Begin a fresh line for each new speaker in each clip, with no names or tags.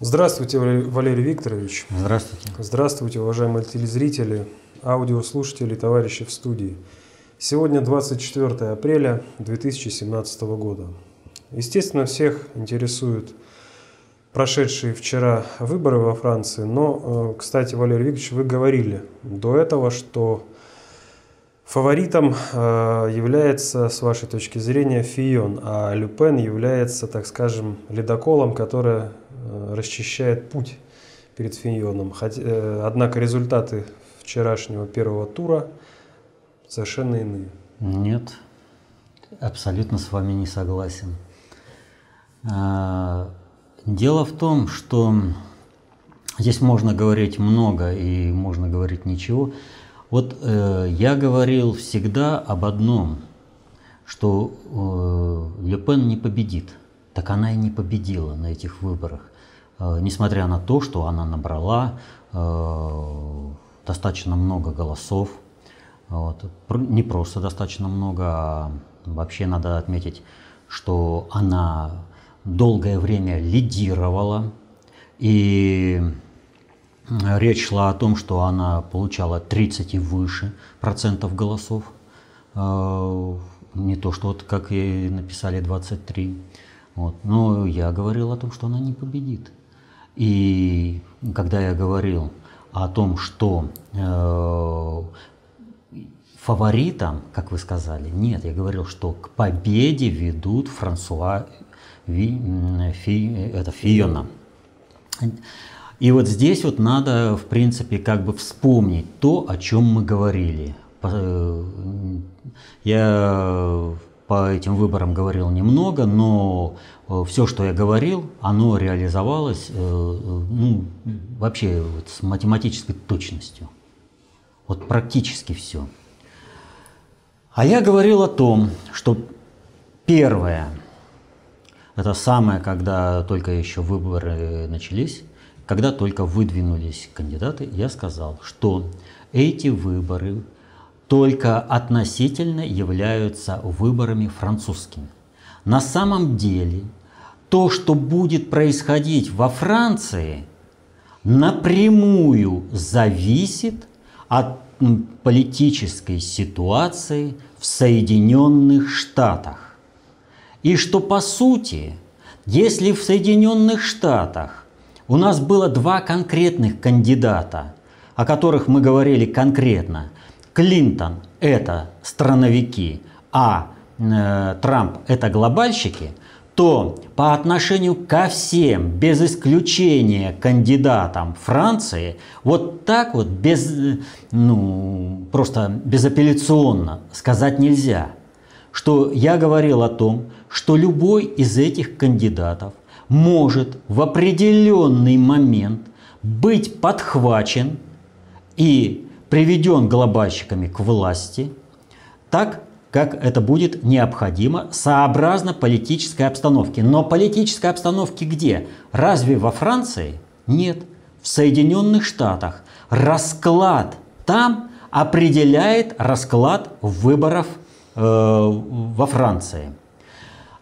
Здравствуйте, Валерий Викторович.
Здравствуйте.
Здравствуйте, уважаемые телезрители, аудиослушатели, товарищи в студии. Сегодня 24 апреля 2017 года. Естественно, всех интересуют прошедшие вчера выборы во Франции, но, э, кстати, Валерий Викторович, вы говорили до этого, что Фаворитом э, является, с вашей точки зрения, Фион, а Люпен является, так скажем, ледоколом, который э, расчищает путь перед Фионом. Э, однако результаты вчерашнего первого тура совершенно иные.
Нет, абсолютно с вами не согласен. Дело в том, что здесь можно говорить много и можно говорить ничего. Вот э, я говорил всегда об одном, что э, Ле не победит. Так она и не победила на этих выборах. Э, несмотря на то, что она набрала э, достаточно много голосов. Вот. Не просто достаточно много, а вообще надо отметить, что она долгое время лидировала. И Речь шла о том, что она получала 30 и выше процентов голосов. Э, не то, что вот как и написали 23. Вот. Но я говорил о том, что она не победит. И когда я говорил о том, что э, фаворитом, как вы сказали, нет, я говорил, что к победе ведут Франсуа Ви, Фи, это Фиона. И вот здесь вот надо, в принципе, как бы вспомнить то, о чем мы говорили. Э, я по этим выборам говорил немного, но э, все, что я говорил, оно реализовалось э, ну, вообще вот с математической точностью. Вот практически все. А я говорил о том, что первое, это самое, когда только еще выборы начались, когда только выдвинулись кандидаты, я сказал, что эти выборы только относительно являются выборами французскими. На самом деле, то, что будет происходить во Франции, напрямую зависит от политической ситуации в Соединенных Штатах. И что по сути, если в Соединенных Штатах у нас было два конкретных кандидата, о которых мы говорили конкретно. Клинтон – это страновики, а э, Трамп – это глобальщики, то по отношению ко всем, без исключения кандидатам Франции, вот так вот, без, ну, просто безапелляционно сказать нельзя, что я говорил о том, что любой из этих кандидатов может в определенный момент быть подхвачен и приведен глобальщиками к власти, так как это будет необходимо сообразно политической обстановке. Но политической обстановки где? Разве во Франции? Нет. В Соединенных Штатах. Расклад там определяет расклад выборов э, во Франции.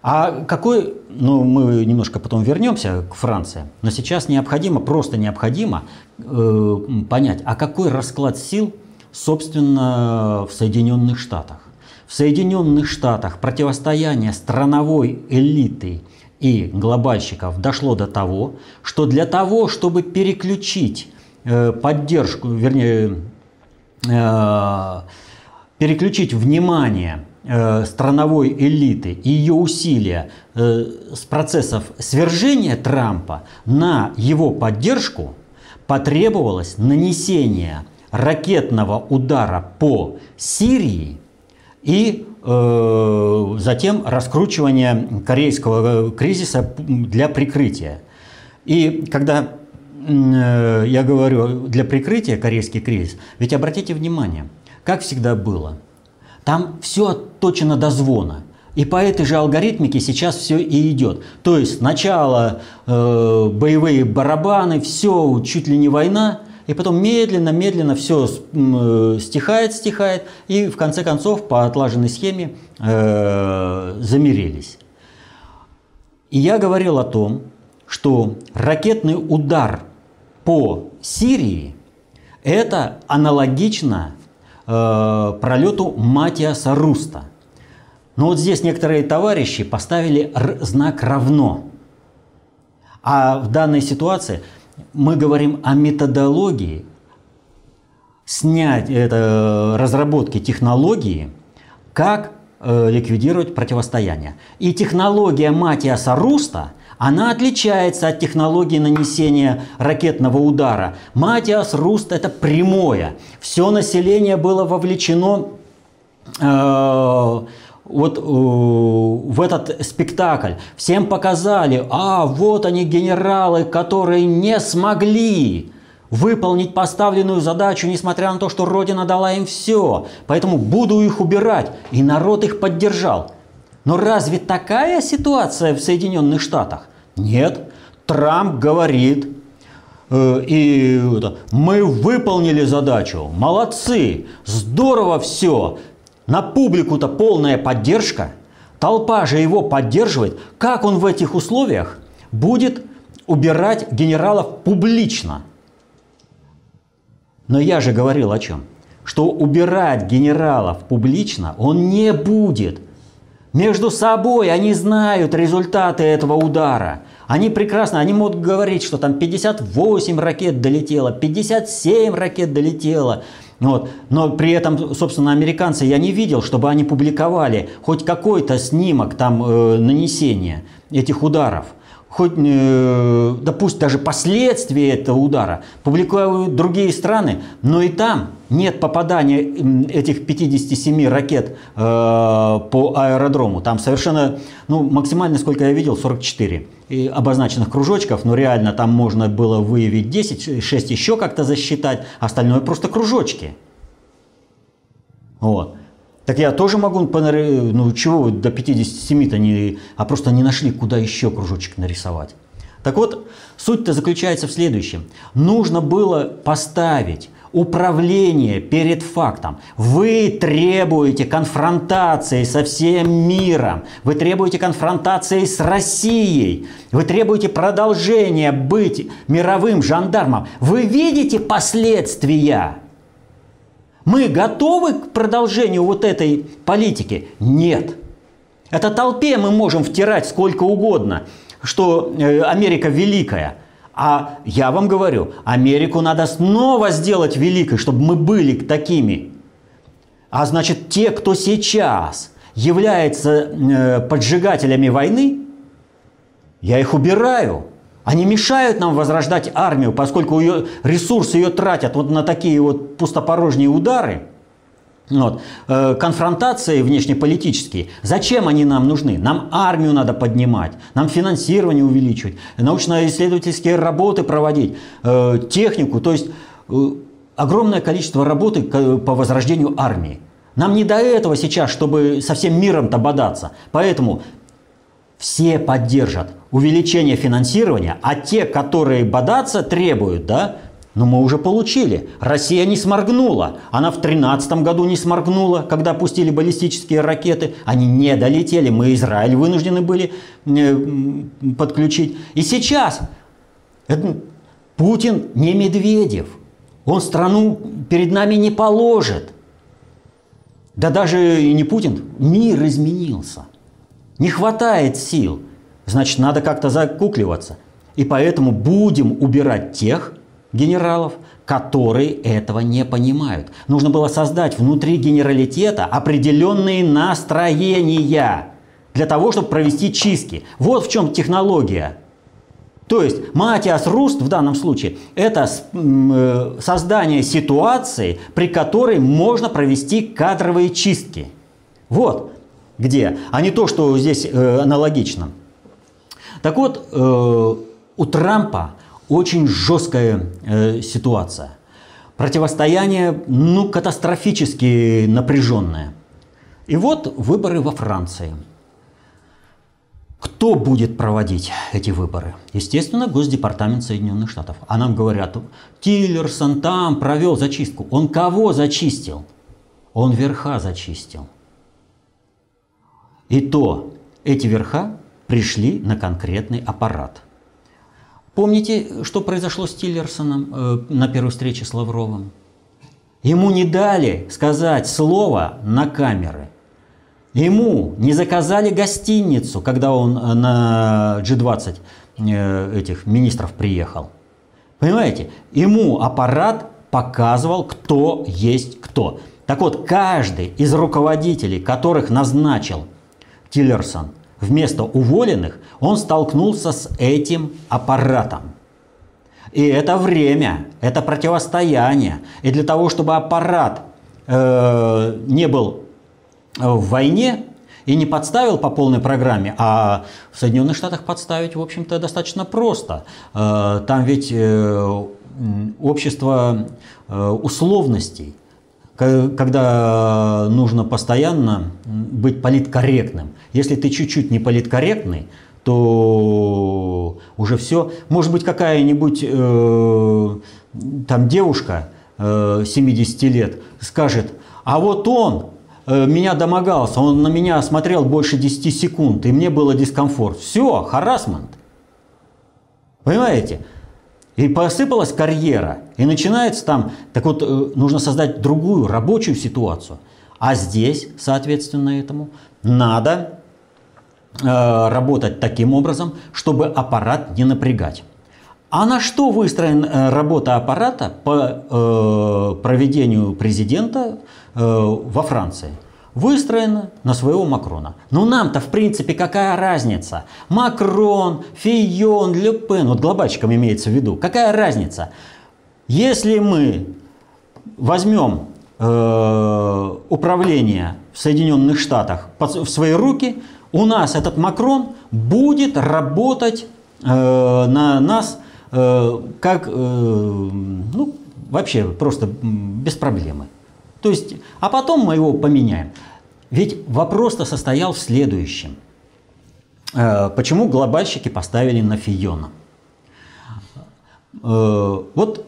А какой, ну мы немножко потом вернемся к Франции, но сейчас необходимо, просто необходимо э, понять, а какой расклад сил, собственно, в Соединенных Штатах. В Соединенных Штатах противостояние страновой элиты и глобальщиков дошло до того, что для того, чтобы переключить э, поддержку, вернее, э, переключить внимание страновой элиты и ее усилия э, с процессов свержения Трампа на его поддержку потребовалось нанесение ракетного удара по Сирии и э, затем раскручивание корейского кризиса для прикрытия. И когда я говорю для прикрытия корейский кризис, ведь обратите внимание, как всегда было – там все отточено до звона. И по этой же алгоритмике сейчас все и идет. То есть сначала э, боевые барабаны, все чуть ли не война, и потом медленно-медленно все э, стихает, стихает, и в конце концов по отлаженной схеме э, замерились. И я говорил о том, что ракетный удар по Сирии это аналогично э, пролету Матиаса Руста. Но вот здесь некоторые товарищи поставили знак равно. А в данной ситуации мы говорим о методологии снять это, разработки технологии, как э, ликвидировать противостояние. И технология Матиаса Руста, она отличается от технологии нанесения ракетного удара. Матиас Руст это прямое. Все население было вовлечено э, вот э, в этот спектакль. Всем показали, а вот они генералы, которые не смогли выполнить поставленную задачу, несмотря на то, что Родина дала им все. Поэтому буду их убирать. И народ их поддержал. Но разве такая ситуация в Соединенных Штатах? Нет. Трамп говорит, э, и мы выполнили задачу, молодцы, здорово все, на публику-то полная поддержка, толпа же его поддерживает. Как он в этих условиях будет убирать генералов публично? Но я же говорил о чем? Что убирать генералов публично он не будет. Между собой они знают результаты этого удара. Они прекрасно, они могут говорить, что там 58 ракет долетело, 57 ракет долетело. Вот. Но при этом, собственно, американцы я не видел, чтобы они публиковали хоть какой-то снимок там э, нанесения этих ударов хоть, э, да пусть даже последствия этого удара, публикуют другие страны, но и там нет попадания этих 57 ракет э, по аэродрому. Там совершенно, ну, максимально, сколько я видел, 44 и обозначенных кружочков, но реально там можно было выявить 10, 6 еще как-то засчитать, остальное просто кружочки. Вот. Так я тоже могу, ну чего до 57-то не, а просто не нашли, куда еще кружочек нарисовать. Так вот, суть-то заключается в следующем. Нужно было поставить управление перед фактом. Вы требуете конфронтации со всем миром. Вы требуете конфронтации с Россией. Вы требуете продолжения быть мировым жандармом. Вы видите последствия мы готовы к продолжению вот этой политики? Нет. Это толпе мы можем втирать сколько угодно, что э, Америка великая. А я вам говорю, Америку надо снова сделать великой, чтобы мы были такими. А значит, те, кто сейчас является э, поджигателями войны, я их убираю. Они мешают нам возрождать армию, поскольку ее, ресурсы ее тратят вот на такие вот пустопорожние удары, вот, э, конфронтации внешнеполитические. Зачем они нам нужны? Нам армию надо поднимать, нам финансирование увеличивать, научно-исследовательские работы проводить, э, технику, то есть э, огромное количество работы по возрождению армии. Нам не до этого сейчас, чтобы со всем миром-то бодаться. Поэтому все поддержат увеличение финансирования, а те, которые бодаться требуют, да, но ну, мы уже получили. Россия не сморгнула. Она в 2013 году не сморгнула, когда пустили баллистические ракеты. Они не долетели. Мы Израиль вынуждены были э, подключить. И сейчас это, Путин не Медведев. Он страну перед нами не положит. Да даже и не Путин. Мир изменился. Не хватает сил. Значит, надо как-то закукливаться. И поэтому будем убирать тех генералов, которые этого не понимают. Нужно было создать внутри генералитета определенные настроения для того, чтобы провести чистки. Вот в чем технология. То есть Матиас Руст в данном случае это э, создание ситуации, при которой можно провести кадровые чистки. Вот где, а не то, что здесь э, аналогично. Так вот, э, у Трампа очень жесткая э, ситуация. Противостояние, ну, катастрофически напряженное. И вот выборы во Франции. Кто будет проводить эти выборы? Естественно, Госдепартамент Соединенных Штатов. А нам говорят, Тиллерсон там провел зачистку. Он кого зачистил? Он верха зачистил. И то эти верха пришли на конкретный аппарат. Помните, что произошло с Тиллерсоном э, на первой встрече с Лавровым? Ему не дали сказать слово на камеры. Ему не заказали гостиницу, когда он э, на G20 э, этих министров приехал. Понимаете? Ему аппарат показывал, кто есть кто. Так вот, каждый из руководителей, которых назначил Тиллерсон вместо уволенных, он столкнулся с этим аппаратом. И это время, это противостояние. И для того, чтобы аппарат э, не был в войне и не подставил по полной программе, а в Соединенных Штатах подставить, в общем-то, достаточно просто. Э, там ведь э, общество э, условностей когда нужно постоянно быть политкорректным. Если ты чуть-чуть не политкорректный, то уже все. Может быть, какая-нибудь э, там девушка э, 70 лет скажет, а вот он э, меня домогался, он на меня смотрел больше 10 секунд, и мне было дискомфорт. Все, харасмент. Понимаете? И посыпалась карьера, и начинается там, так вот, э, нужно создать другую рабочую ситуацию. А здесь, соответственно, этому надо э, работать таким образом, чтобы аппарат не напрягать. А на что выстроена э, работа аппарата по э, проведению президента э, во Франции? Выстроена на своего Макрона. Но нам-то, в принципе, какая разница? Макрон, Фийон, Ле Пен, вот глобальщикам имеется в виду. Какая разница? Если мы возьмем э, управление в Соединенных Штатах в свои руки, у нас этот Макрон будет работать э, на нас э, как, э, ну, вообще просто без проблемы. То есть, а потом мы его поменяем. Ведь вопрос-то состоял в следующем. Э, почему глобальщики поставили на Фиона? Э, вот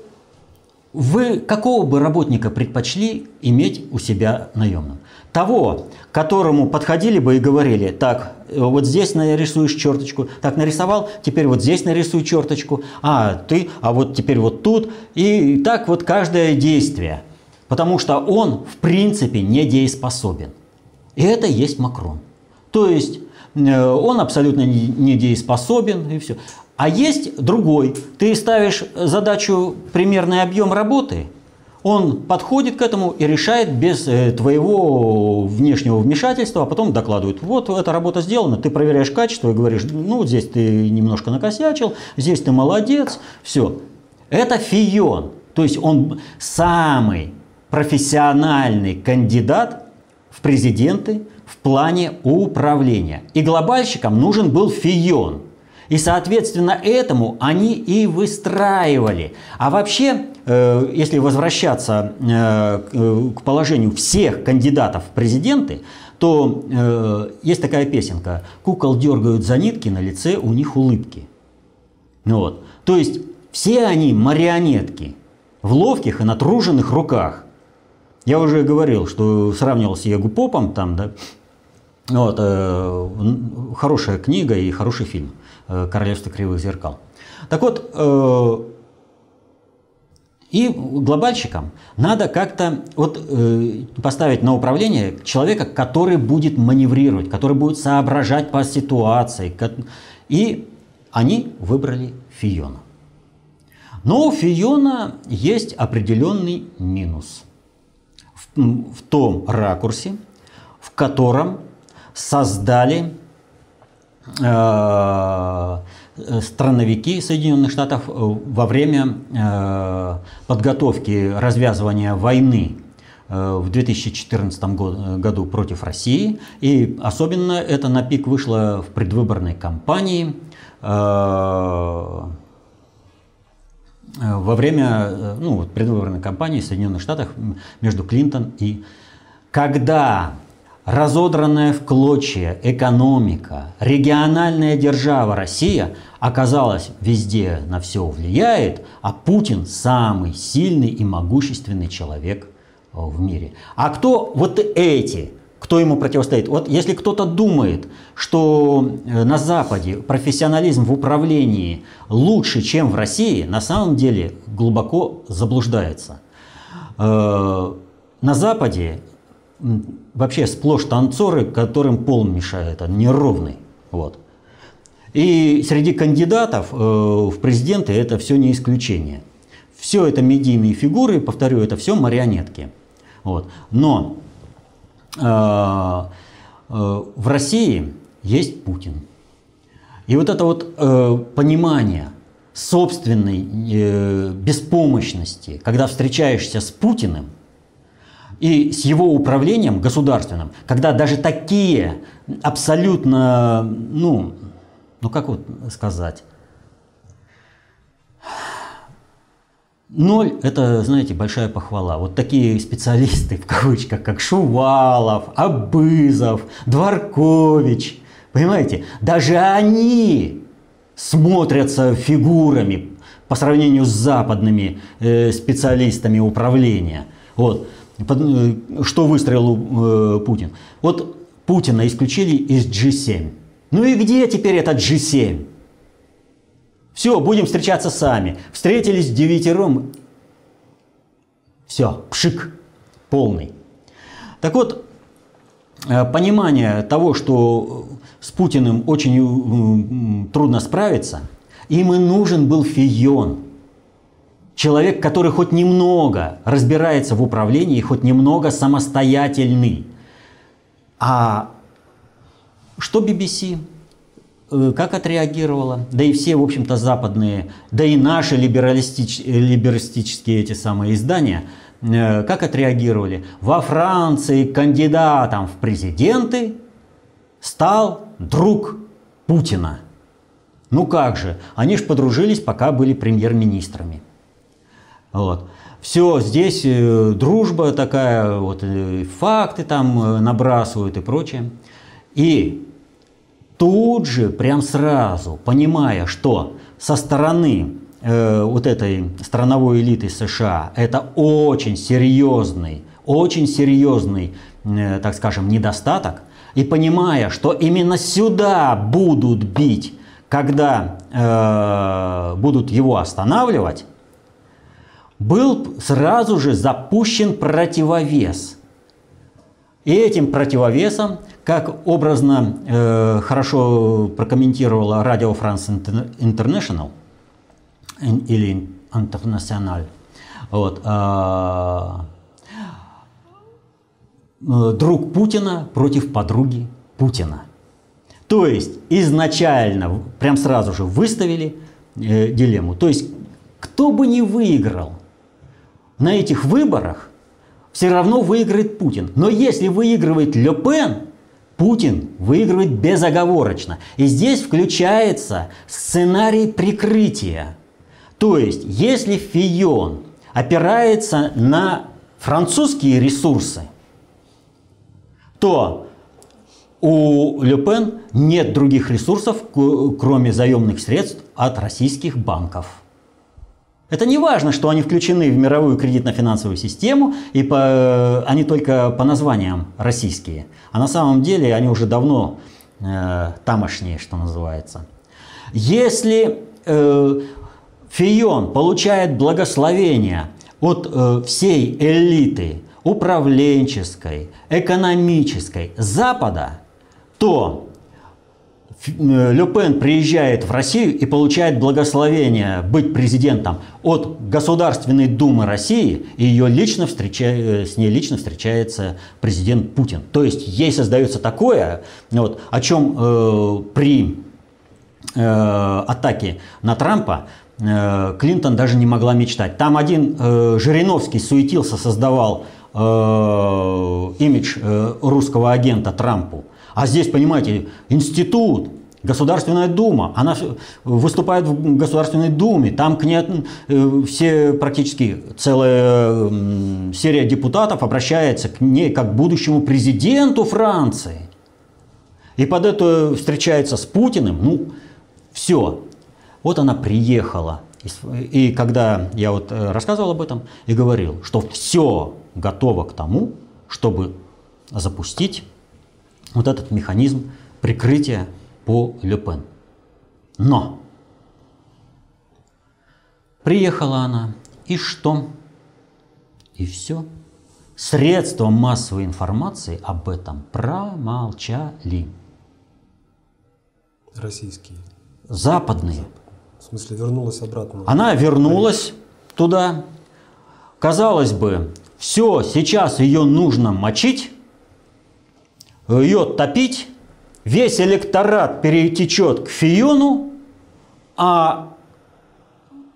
вы какого бы работника предпочли иметь у себя наемным? Того, которому подходили бы и говорили, так, вот здесь нарисуешь черточку, так нарисовал, теперь вот здесь нарисуй черточку, а ты, а вот теперь вот тут, и так вот каждое действие – потому что он в принципе недееспособен. И это есть Макрон. То есть э, он абсолютно недееспособен и все. А есть другой. Ты ставишь задачу примерный объем работы, он подходит к этому и решает без э, твоего внешнего вмешательства, а потом докладывает, вот эта работа сделана, ты проверяешь качество и говоришь, ну здесь ты немножко накосячил, здесь ты молодец, все. Это фион, то есть он самый профессиональный кандидат в президенты в плане управления. И глобальщикам нужен был Фион. И, соответственно, этому они и выстраивали. А вообще, э, если возвращаться э, к положению всех кандидатов в президенты, то э, есть такая песенка «Кукол дергают за нитки, на лице у них улыбки». Вот. То есть все они марионетки в ловких и натруженных руках. Я уже говорил, что сравнивал с Егу Попом там, да, вот, э, хорошая книга и хороший фильм э, «Королевство кривых зеркал». Так вот, э, и глобальщикам надо как-то вот, э, поставить на управление человека, который будет маневрировать, который будет соображать по ситуации. И они выбрали Фиона. Но у Фиона есть определенный минус – в том ракурсе, в котором создали э, страновики Соединенных Штатов э, во время э, подготовки развязывания войны в 2014 году против России. И особенно это на пик вышло в предвыборной кампании Э, во время э, ну, предвыборной кампании в Соединенных Штатах между Клинтон и... Когда разодранная в клочья экономика, региональная держава Россия оказалась везде на все влияет, а Путин самый сильный и могущественный человек э, в мире. А кто вот эти, кто ему противостоит. Вот если кто-то думает, что э, на Западе профессионализм в управлении лучше, чем в России, на самом деле глубоко заблуждается. Э, на Западе вообще сплошь танцоры, которым пол мешает, он неровный. Вот. И среди кандидатов э, в президенты это все не исключение. Все это медийные фигуры, повторю, это все марионетки. Вот. Но в России есть Путин. И вот это вот э, понимание собственной э, беспомощности, когда встречаешься с Путиным и с его управлением государственным, когда даже такие абсолютно, ну, ну как вот сказать, Ноль – это, знаете, большая похвала. Вот такие специалисты, в кавычках, как Шувалов, Абызов, Дворкович, понимаете, даже они смотрятся фигурами по сравнению с западными э, специалистами управления. Вот. Э, что выстроил э, Путин? Вот Путина исключили из G7. Ну и где теперь этот G7? Все, будем встречаться сами. Встретились девятером. Все, пшик полный. Так вот, э, понимание того, что с Путиным очень трудно справиться, им и нужен был Фион. Человек, который хоть немного разбирается в управлении, хоть немного самостоятельный. А что BBC? Э, как отреагировала, да и все, в общем-то, западные, да и наши либералистич, либералистические эти самые издания, э, как отреагировали? Во Франции кандидатом в президенты стал друг Путина. Ну как же, они же подружились, пока были премьер-министрами. Вот. Все, здесь э, дружба такая, вот, факты там набрасывают и прочее. И тут же, прям сразу, понимая, что со стороны э, вот этой страновой элиты США это очень серьезный, очень серьезный, э, так скажем, недостаток, и понимая, что именно сюда будут бить, когда э, будут его останавливать, был сразу же запущен противовес. И этим противовесом как образно э, хорошо прокомментировала Радио Франс Интернешнл или Интернациональ, вот, э, друг Путина против подруги Путина. То есть изначально, прям сразу же выставили э, дилемму. То есть кто бы ни выиграл на этих выборах, все равно выиграет Путин. Но если выигрывает Ле Пен, Путин выигрывает безоговорочно. И здесь включается сценарий прикрытия. То есть, если Фион опирается на французские ресурсы, то у Ле Пен нет других ресурсов, кроме заемных средств от российских банков. Это не важно, что они включены в мировую кредитно-финансовую систему, и по, они только по названиям российские. А на самом деле они уже давно э, тамошние, что называется. Если э, Фион получает благословение от э, всей элиты управленческой, экономической Запада, то Э, Ле Пен приезжает в Россию и получает благословение быть президентом от Государственной Думы России, и ее лично встреча... Э, с ней лично встречается президент Путин. То есть ей создается такое, вот, о чем э, при э, атаке на Трампа э, Клинтон даже не могла мечтать. Там один э, Жириновский суетился, создавал э, имидж э, русского агента Трампу. А здесь, понимаете, институт, Государственная Дума, она выступает в Государственной Думе, там к ней э, все практически целая серия депутатов обращается к ней как к будущему президенту Франции. И под это встречается с Путиным, ну, все. Вот она приехала. И когда я вот э, рассказывал об этом и говорил, что все готово к тому, чтобы запустить вот этот механизм прикрытия по Люпен. Но приехала она, и что? И все. Средства массовой информации об этом промолчали.
Российские.
Западные.
В смысле, вернулась обратно?
Она вернулась туда. Казалось бы, все, сейчас ее нужно мочить, ее топить, весь электорат перетечет к Фиону, а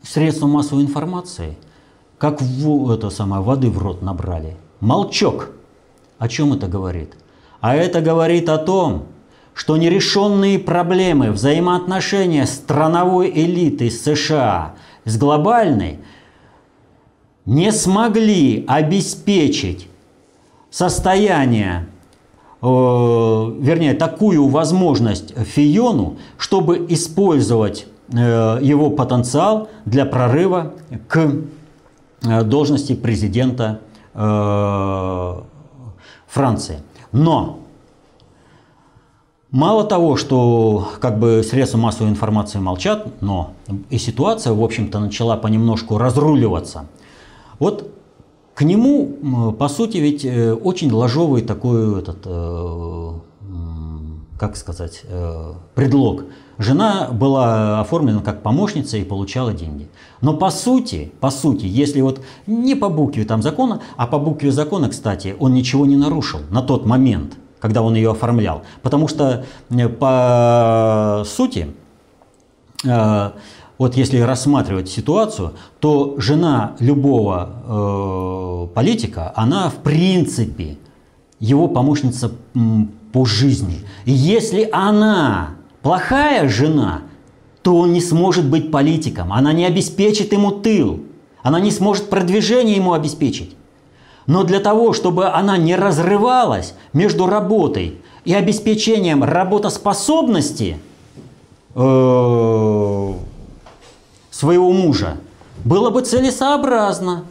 средства массовой информации, как в, это самое, воды в рот набрали. Молчок. О чем это говорит? А это говорит о том, что нерешенные проблемы взаимоотношения страновой элиты США с глобальной не смогли обеспечить состояние, вернее, такую возможность Фиону, чтобы использовать э, его потенциал для прорыва к э, должности президента э, Франции. Но Мало того, что как бы средства массовой информации молчат, но и ситуация, в общем-то, начала понемножку разруливаться. Вот к нему, по сути, ведь э, очень ложовый такой этот, э, как сказать, э, предлог. Жена была оформлена как помощница и получала деньги. Но по сути, по сути, если вот не по букве там закона, а по букве закона, кстати, он ничего не нарушил на тот момент – когда он ее оформлял. Потому что по сути, вот если рассматривать ситуацию, то жена любого э, политика, она в принципе его помощница по жизни. И если она плохая жена, то он не сможет быть политиком, она не обеспечит ему тыл, она не сможет продвижение ему обеспечить. Но для того, чтобы она не разрывалась между работой и обеспечением работоспособности э, своего мужа, было бы целесообразно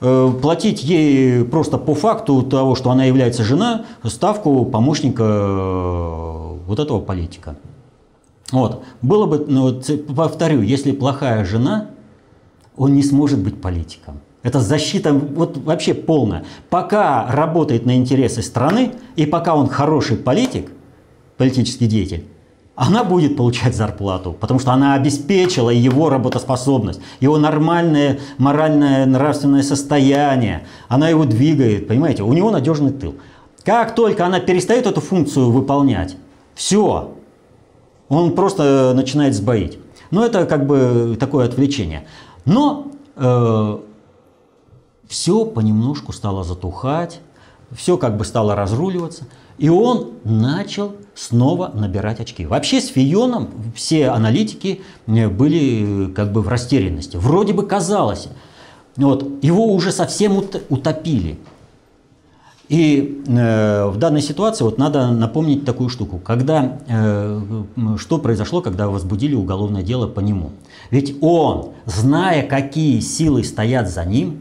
э, платить ей просто по факту того, что она является жена, ставку помощника э, вот этого политика. Вот. Было бы, ну, повторю, если плохая жена, он не сможет быть политиком. Это защита вот вообще полная. Пока работает на интересы страны и пока он хороший политик, политический деятель, она будет получать зарплату, потому что она обеспечила его работоспособность, его нормальное моральное нравственное состояние. Она его двигает, понимаете, у него надежный тыл. Как только она перестает эту функцию выполнять, все, он просто начинает сбоить. Но это как бы такое отвлечение. Но э, все понемножку стало затухать, все как бы стало разруливаться, и он начал снова набирать очки. Вообще с Фионом все аналитики э, были э, как бы в растерянности. Вроде бы казалось, вот, его уже совсем утопили. И э, в данной ситуации вот надо напомнить такую штуку. Когда, э, что произошло, когда возбудили уголовное дело по нему? Ведь он, зная, какие силы стоят за ним,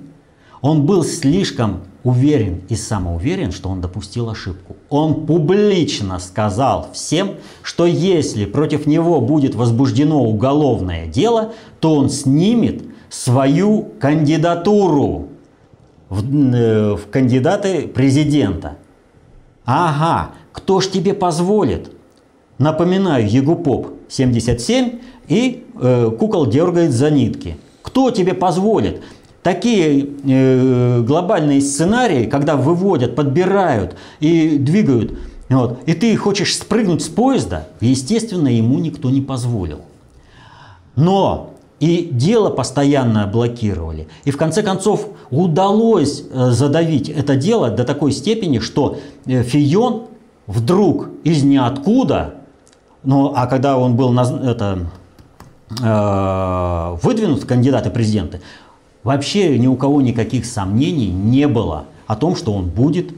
он был слишком уверен и самоуверен, что он допустил ошибку. Он публично сказал всем, что если против него будет возбуждено уголовное дело, то он снимет свою кандидатуру в, э, в кандидаты президента. Ага, кто ж тебе позволит? Напоминаю, Егупоп 77 и э, кукол дергает за нитки. Кто тебе позволит? Такие э, глобальные сценарии, когда выводят, подбирают и двигают, вот, и ты хочешь спрыгнуть с поезда, естественно, ему никто не позволил. Но и дело постоянно блокировали. И в конце концов удалось э, задавить это дело до такой степени, что э, Фион вдруг из ниоткуда, ну а когда он был это, выдвинут кандидаты президенты, Вообще ни у кого никаких сомнений не было о том, что он будет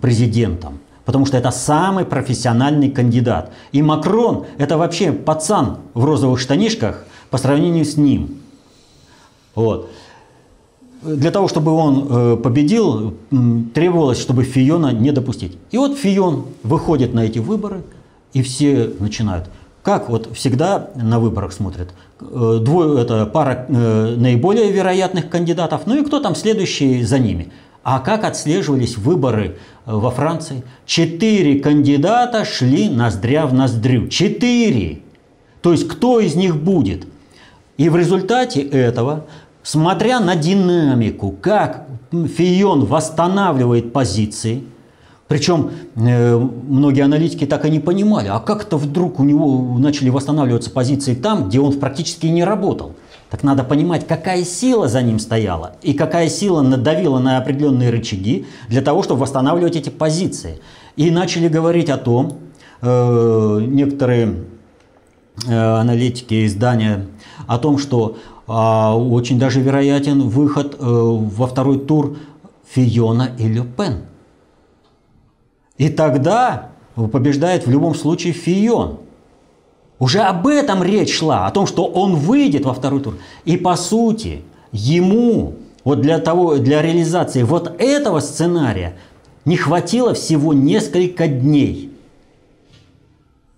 президентом. Потому что это самый профессиональный кандидат. И Макрон – это вообще пацан в розовых штанишках по сравнению с ним. Вот. для того, чтобы он э, победил, требовалось, чтобы Фиона не допустить. И вот Фион выходит на эти выборы, и все начинают. Как вот всегда на выборах смотрят. Э, двое, это пара э, наиболее вероятных кандидатов, ну и кто там следующий за ними. А как отслеживались выборы во Франции? Четыре кандидата шли ноздря в ноздрю. Четыре! То есть кто из них будет? И в результате этого смотря на динамику, как Фион восстанавливает позиции, причем э, многие аналитики так и не понимали, а как-то вдруг у него начали восстанавливаться позиции там, где он практически не работал. Так надо понимать, какая сила за ним стояла и какая сила надавила на определенные рычаги для того, чтобы восстанавливать эти позиции. И начали говорить о том, э, некоторые э, аналитики издания, о том, что а, очень даже вероятен выход э, во второй тур Фиона и Ле Пен. И тогда побеждает в любом случае Фион. Уже об этом речь шла, о том, что он выйдет во второй тур. И по сути, ему вот для, того, для реализации вот этого сценария не хватило всего несколько дней.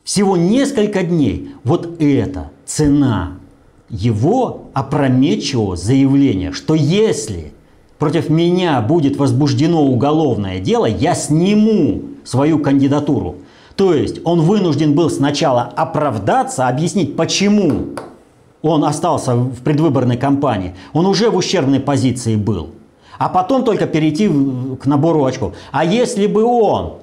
Всего несколько дней. Вот это цена его опрометчивого заявления, что если против меня будет возбуждено уголовное дело, я сниму свою кандидатуру. То есть он вынужден был сначала оправдаться, объяснить, почему он остался в предвыборной кампании. Он уже в ущербной позиции был. А потом только перейти к набору очков. А если бы он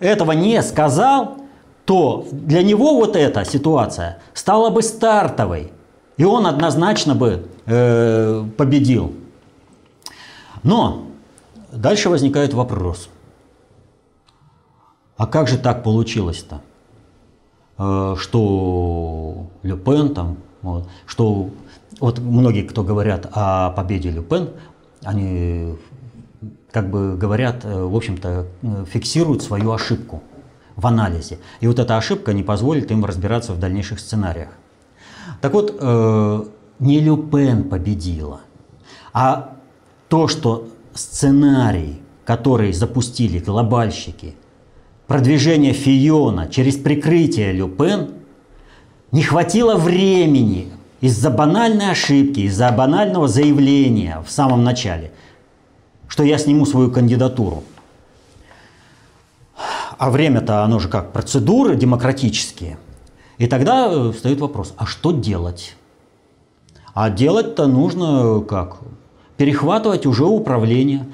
этого не сказал, то для него вот эта ситуация стала бы стартовой и он однозначно бы э, победил. Но дальше возникает вопрос. А как же так получилось-то? Э, что Люпен там, вот, что вот многие, кто говорят о победе Люпен, они как бы говорят, э, в общем-то, фиксируют свою ошибку в анализе. И вот эта ошибка не позволит им разбираться в дальнейших сценариях. Так вот, э, не Люпен победила, а то, что сценарий, который запустили глобальщики, продвижение Фиона через прикрытие Люпен, не хватило времени из-за банальной ошибки, из-за банального заявления в самом начале, что я сниму свою кандидатуру. А время-то, оно же как, процедуры демократические – и тогда э, встает вопрос, а что делать? А делать-то нужно как? Перехватывать уже управление.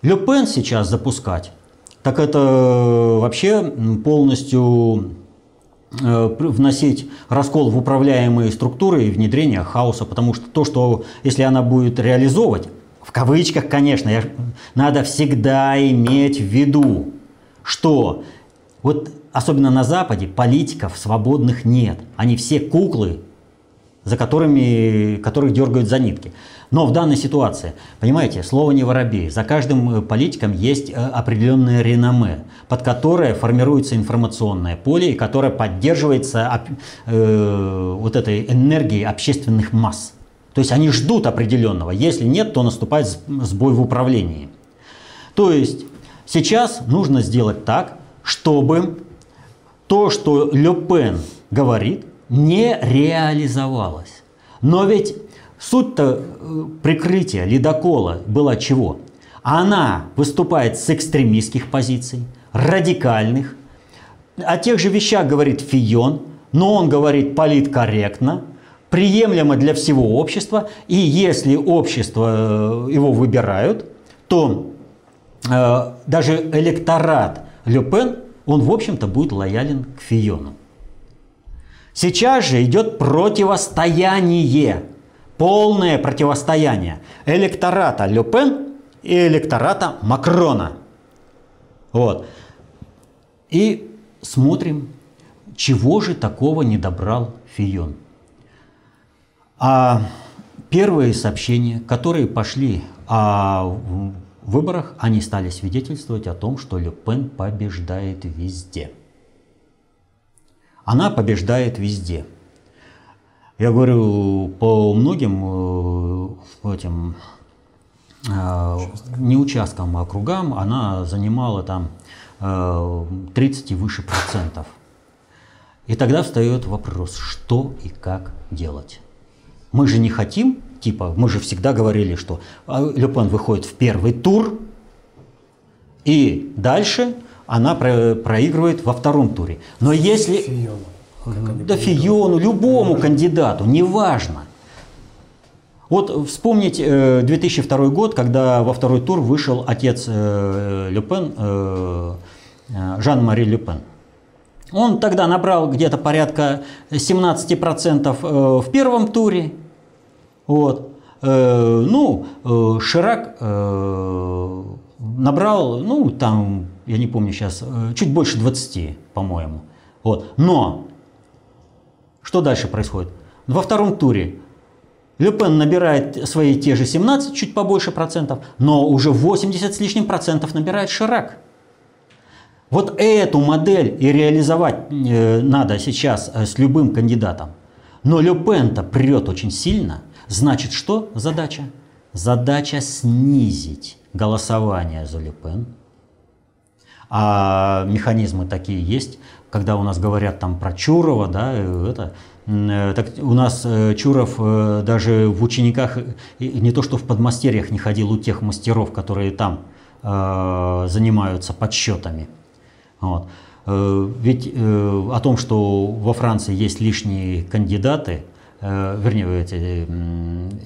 Люпен сейчас запускать, так это э, вообще полностью э, вносить раскол в управляемые структуры и внедрение хаоса, потому что то, что если она будет реализовывать, в кавычках, конечно, я, надо всегда иметь в виду, что вот особенно на Западе, политиков свободных нет. Они все куклы, за которыми, которых дергают за нитки. Но в данной ситуации, понимаете, слово не воробей. За каждым э, политиком есть э, определенное реноме, под которое формируется информационное поле и которое поддерживается э, вот этой энергией общественных масс. То есть они ждут определенного. Если нет, то наступает сбой в управлении. То есть сейчас нужно сделать так, чтобы то, что Ле Пен говорит, не реализовалось. Но ведь суть-то э, прикрытия ледокола была чего? Она выступает с экстремистских позиций, радикальных. О тех же вещах говорит Фион, но он говорит политкорректно, приемлемо для всего общества. И если общество э, его выбирают, то э, даже электорат Ле Пен он, в общем-то, будет лоялен к Фиону. Сейчас же идет противостояние, полное противостояние электората Ле Пен и электората Макрона. Вот. И смотрим, чего же такого не добрал Фион. А первые сообщения, которые пошли о выборах они стали свидетельствовать о том, что Ле Пен побеждает везде. Она побеждает везде. Я говорю по многим э, этим не участкам, а округам, она занимала там 30 и выше процентов. И тогда встает вопрос, что и как делать. Мы же не хотим, типа, мы же всегда говорили, что Люпен выходит в первый тур, и дальше она про проигрывает во втором туре. Но если... Фиону. Да Фиону, любому кандидату, неважно. Вот вспомнить 2002 э, год, когда во второй тур вышел отец э, Люпен, э, Жан-Мари Люпен. Он тогда набрал где-то порядка 17% в первом туре. Вот. Ну, Ширак набрал, ну, там, я не помню сейчас, чуть больше 20, по-моему. Вот. Но что дальше происходит? Во втором туре Люпен набирает свои те же 17, чуть побольше процентов, но уже 80 с лишним процентов набирает Ширак. Вот эту модель и реализовать э, надо сейчас э, с любым кандидатом. Но Люпен-то прет очень сильно. Значит, что задача? Задача снизить голосование за Люпен. А механизмы такие есть, когда у нас говорят там про Чурова, да, это, Э, так у нас э, Чуров э, даже в учениках, не то что в подмастерьях не ходил у тех мастеров, которые там занимаются подсчетами. Вот. Ведь о том, что во Франции есть лишние кандидаты, Э, вернее, эти,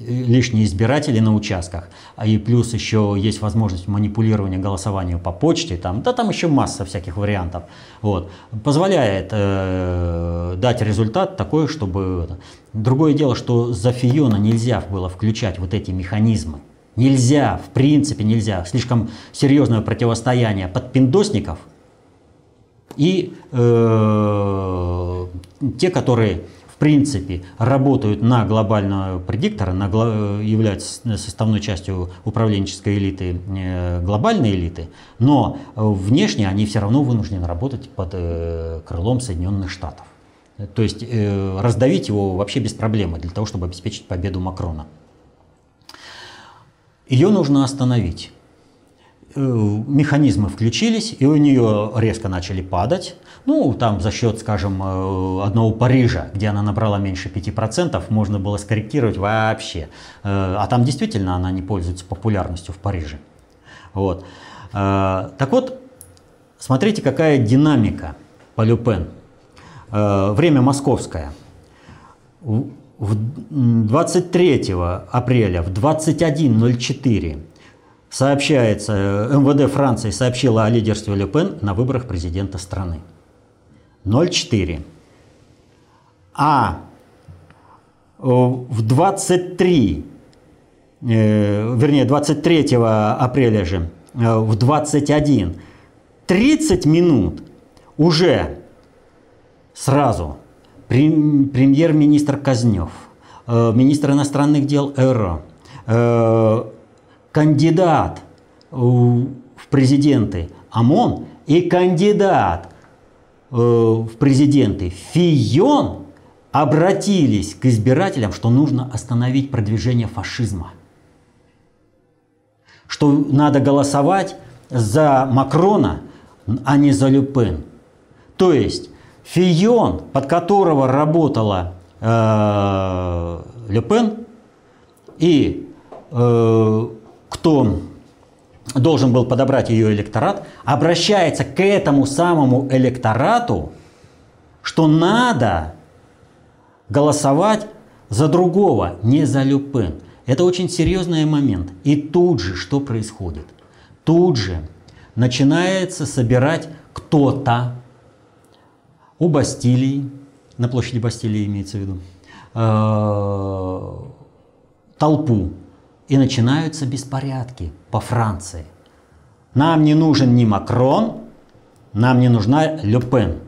лишние избиратели на участках, а и плюс еще есть возможность манипулирования голосованием по почте, там, да там еще масса всяких вариантов, вот, позволяет э, дать результат такой, чтобы... Другое дело, что за Фиона нельзя было включать вот эти механизмы. Нельзя, в принципе нельзя. Слишком серьезное противостояние подпиндосников и э, те, которые принципе работают на глобального предиктора, на, являются составной частью управленческой элиты, э, глобальной элиты, но внешне они все равно вынуждены работать под э, крылом Соединенных Штатов. То есть э, раздавить его вообще без проблемы для того, чтобы обеспечить победу Макрона. Ее нужно остановить. Э, механизмы включились, и у нее резко начали падать. Ну, там за счет, скажем, э, одного Парижа, где она набрала меньше 5%, можно было скорректировать вообще. Э, а там действительно она не пользуется популярностью в Париже. Вот. Так вот, смотрите, какая динамика по Люпен. Время московское. 23 апреля в 21.04 сообщается, э, МВД Франции сообщила о лидерстве Ле Пен на выборах президента страны. 0,4. А э, в 23, э, вернее 23 апреля же, в 21, 30 минут уже сразу премьер-министр Казнев, министр иностранных дел Эро, кандидат в президенты ОМОН и кандидат э, в президенты Фион обратились к избирателям, что нужно остановить продвижение фашизма. Что надо голосовать за Макрона, а не за Люпен. То есть Фион, под которого работала э, Люпен, и э, кто должен был подобрать ее электорат, обращается к этому самому электорату, что надо голосовать за другого, не за Люпен. Это очень серьезный момент. И тут же что происходит? Тут же начинается собирать кто-то у Бастилии, на площади Бастилии имеется в виду, э, толпу и начинаются беспорядки по Франции. Нам не нужен ни Макрон, нам не нужна Люпен.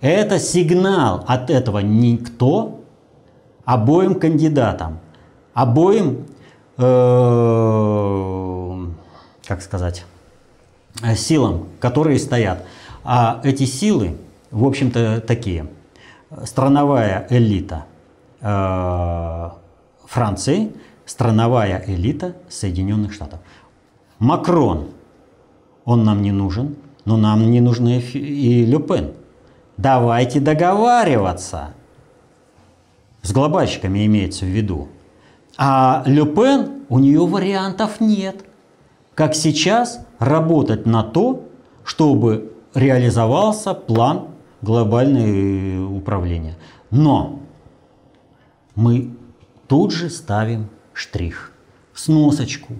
Это сигнал от этого никто обоим кандидатам, обоим, э, как сказать, силам, которые стоят. А эти силы, в общем-то, такие. Страновая элита э, Франции – страновая элита Соединенных Штатов. Макрон, он нам не нужен, но нам не нужны и Люпен. Давайте договариваться. С глобальщиками имеется в виду. А Люпен, у нее вариантов нет. Как сейчас работать на то, чтобы реализовался план глобального управления. Но мы тут же ставим штрих, сносочку.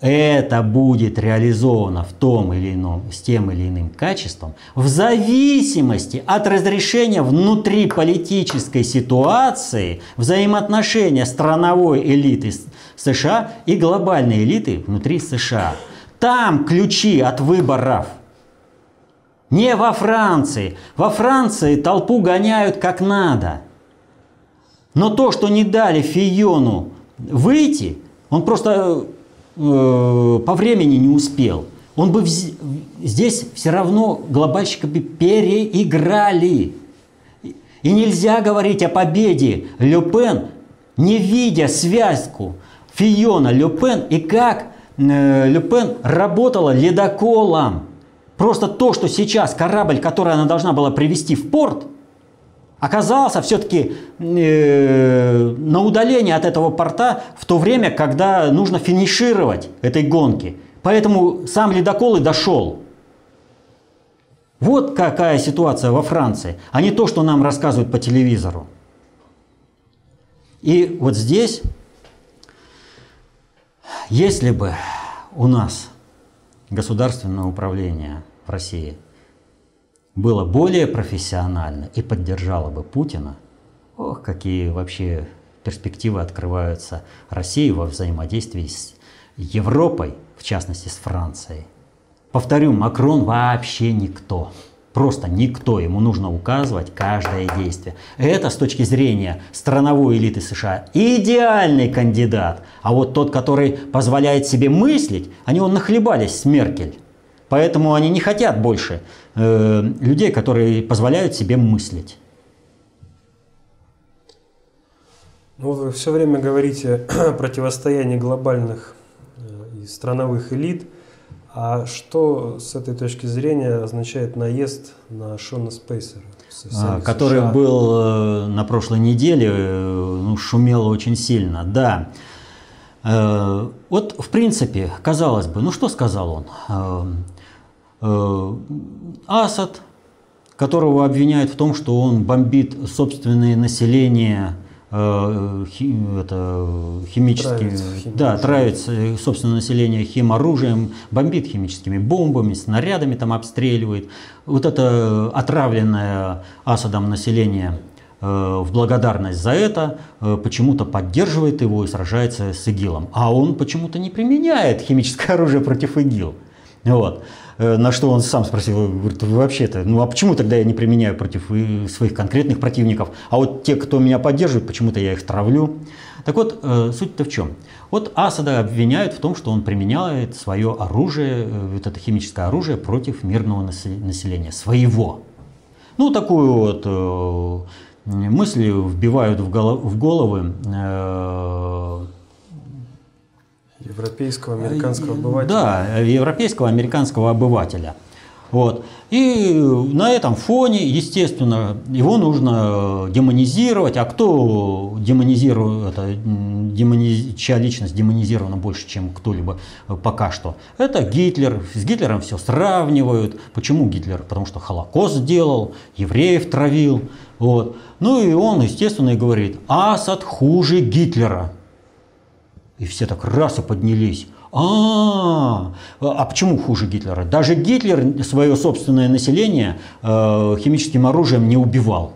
Это будет реализовано в том или ином, с тем или иным качеством в зависимости от разрешения внутриполитической ситуации взаимоотношения страновой элиты США и глобальной элиты внутри США. Там ключи от выборов. Не во Франции. Во Франции толпу гоняют как надо. Но то, что не дали Фиону выйти, он просто э, по времени не успел. Он бы вз... здесь все равно глобальщики бы переиграли. И нельзя говорить о победе Люпен, не видя связку Фиона Люпен и как э, Люпен работала ледоколом. Просто то, что сейчас корабль, который она должна была привести в порт, оказался все-таки э, на удалении от этого порта в то время, когда нужно финишировать этой гонки. Поэтому сам ледокол и дошел. Вот какая ситуация во Франции, а не то, что нам рассказывают по телевизору. И вот здесь, если бы у нас государственное управление в России было более профессионально и поддержало бы Путина, ох, какие вообще перспективы открываются России во взаимодействии с Европой, в частности с Францией. Повторю, Макрон вообще никто. Просто никто, ему нужно указывать каждое действие. Это с точки зрения страновой элиты США идеальный кандидат. А вот тот, который позволяет себе мыслить, они он нахлебались с Меркель. Поэтому они не хотят больше э, людей, которые позволяют себе мыслить.
Ну, вы все время говорите о противостоянии глобальных э, и страновых элит – а что с этой точки зрения означает наезд на Шона Спейсера?
А, который США? был э, на прошлой неделе, э, ну, шумел очень сильно, да. Вот, в принципе, казалось бы, ну что сказал он? Асад, которого обвиняют в том, что он бомбит собственное население Э, это, химическими, травится, да, травится, собственно, население химоружием, бомбит химическими бомбами, снарядами там обстреливает. Вот это отравленное Асадом население э, в благодарность за это э, почему-то поддерживает его и сражается с ИГИЛом. А он почему-то не применяет химическое оружие против ИГИЛ. Вот. Э, на что он сам спросил, говорит, вообще-то, ну а почему тогда я не применяю против своих конкретных противников, а вот те, кто меня поддерживает, почему-то я их травлю. Так вот, э, суть-то в чем? Вот Асада обвиняют в том, что он применяет свое оружие, э, вот это химическое оружие против мирного населения, своего. Ну, такую вот мысль вбивают в головы
Европейского, американского обывателя.
Да, европейского, американского обывателя. Вот. И на этом фоне, естественно, его нужно демонизировать. А кто демонизирует, это, демониз... чья личность демонизирована больше, чем кто-либо пока что? Это Гитлер. С Гитлером все сравнивают. Почему Гитлер? Потому что Холокост сделал, евреев травил. Вот. Ну и он, естественно, и говорит, Асад хуже Гитлера. И все так раз и поднялись. А, а почему хуже Гитлера? Даже Гитлер свое собственное население э, химическим оружием не убивал.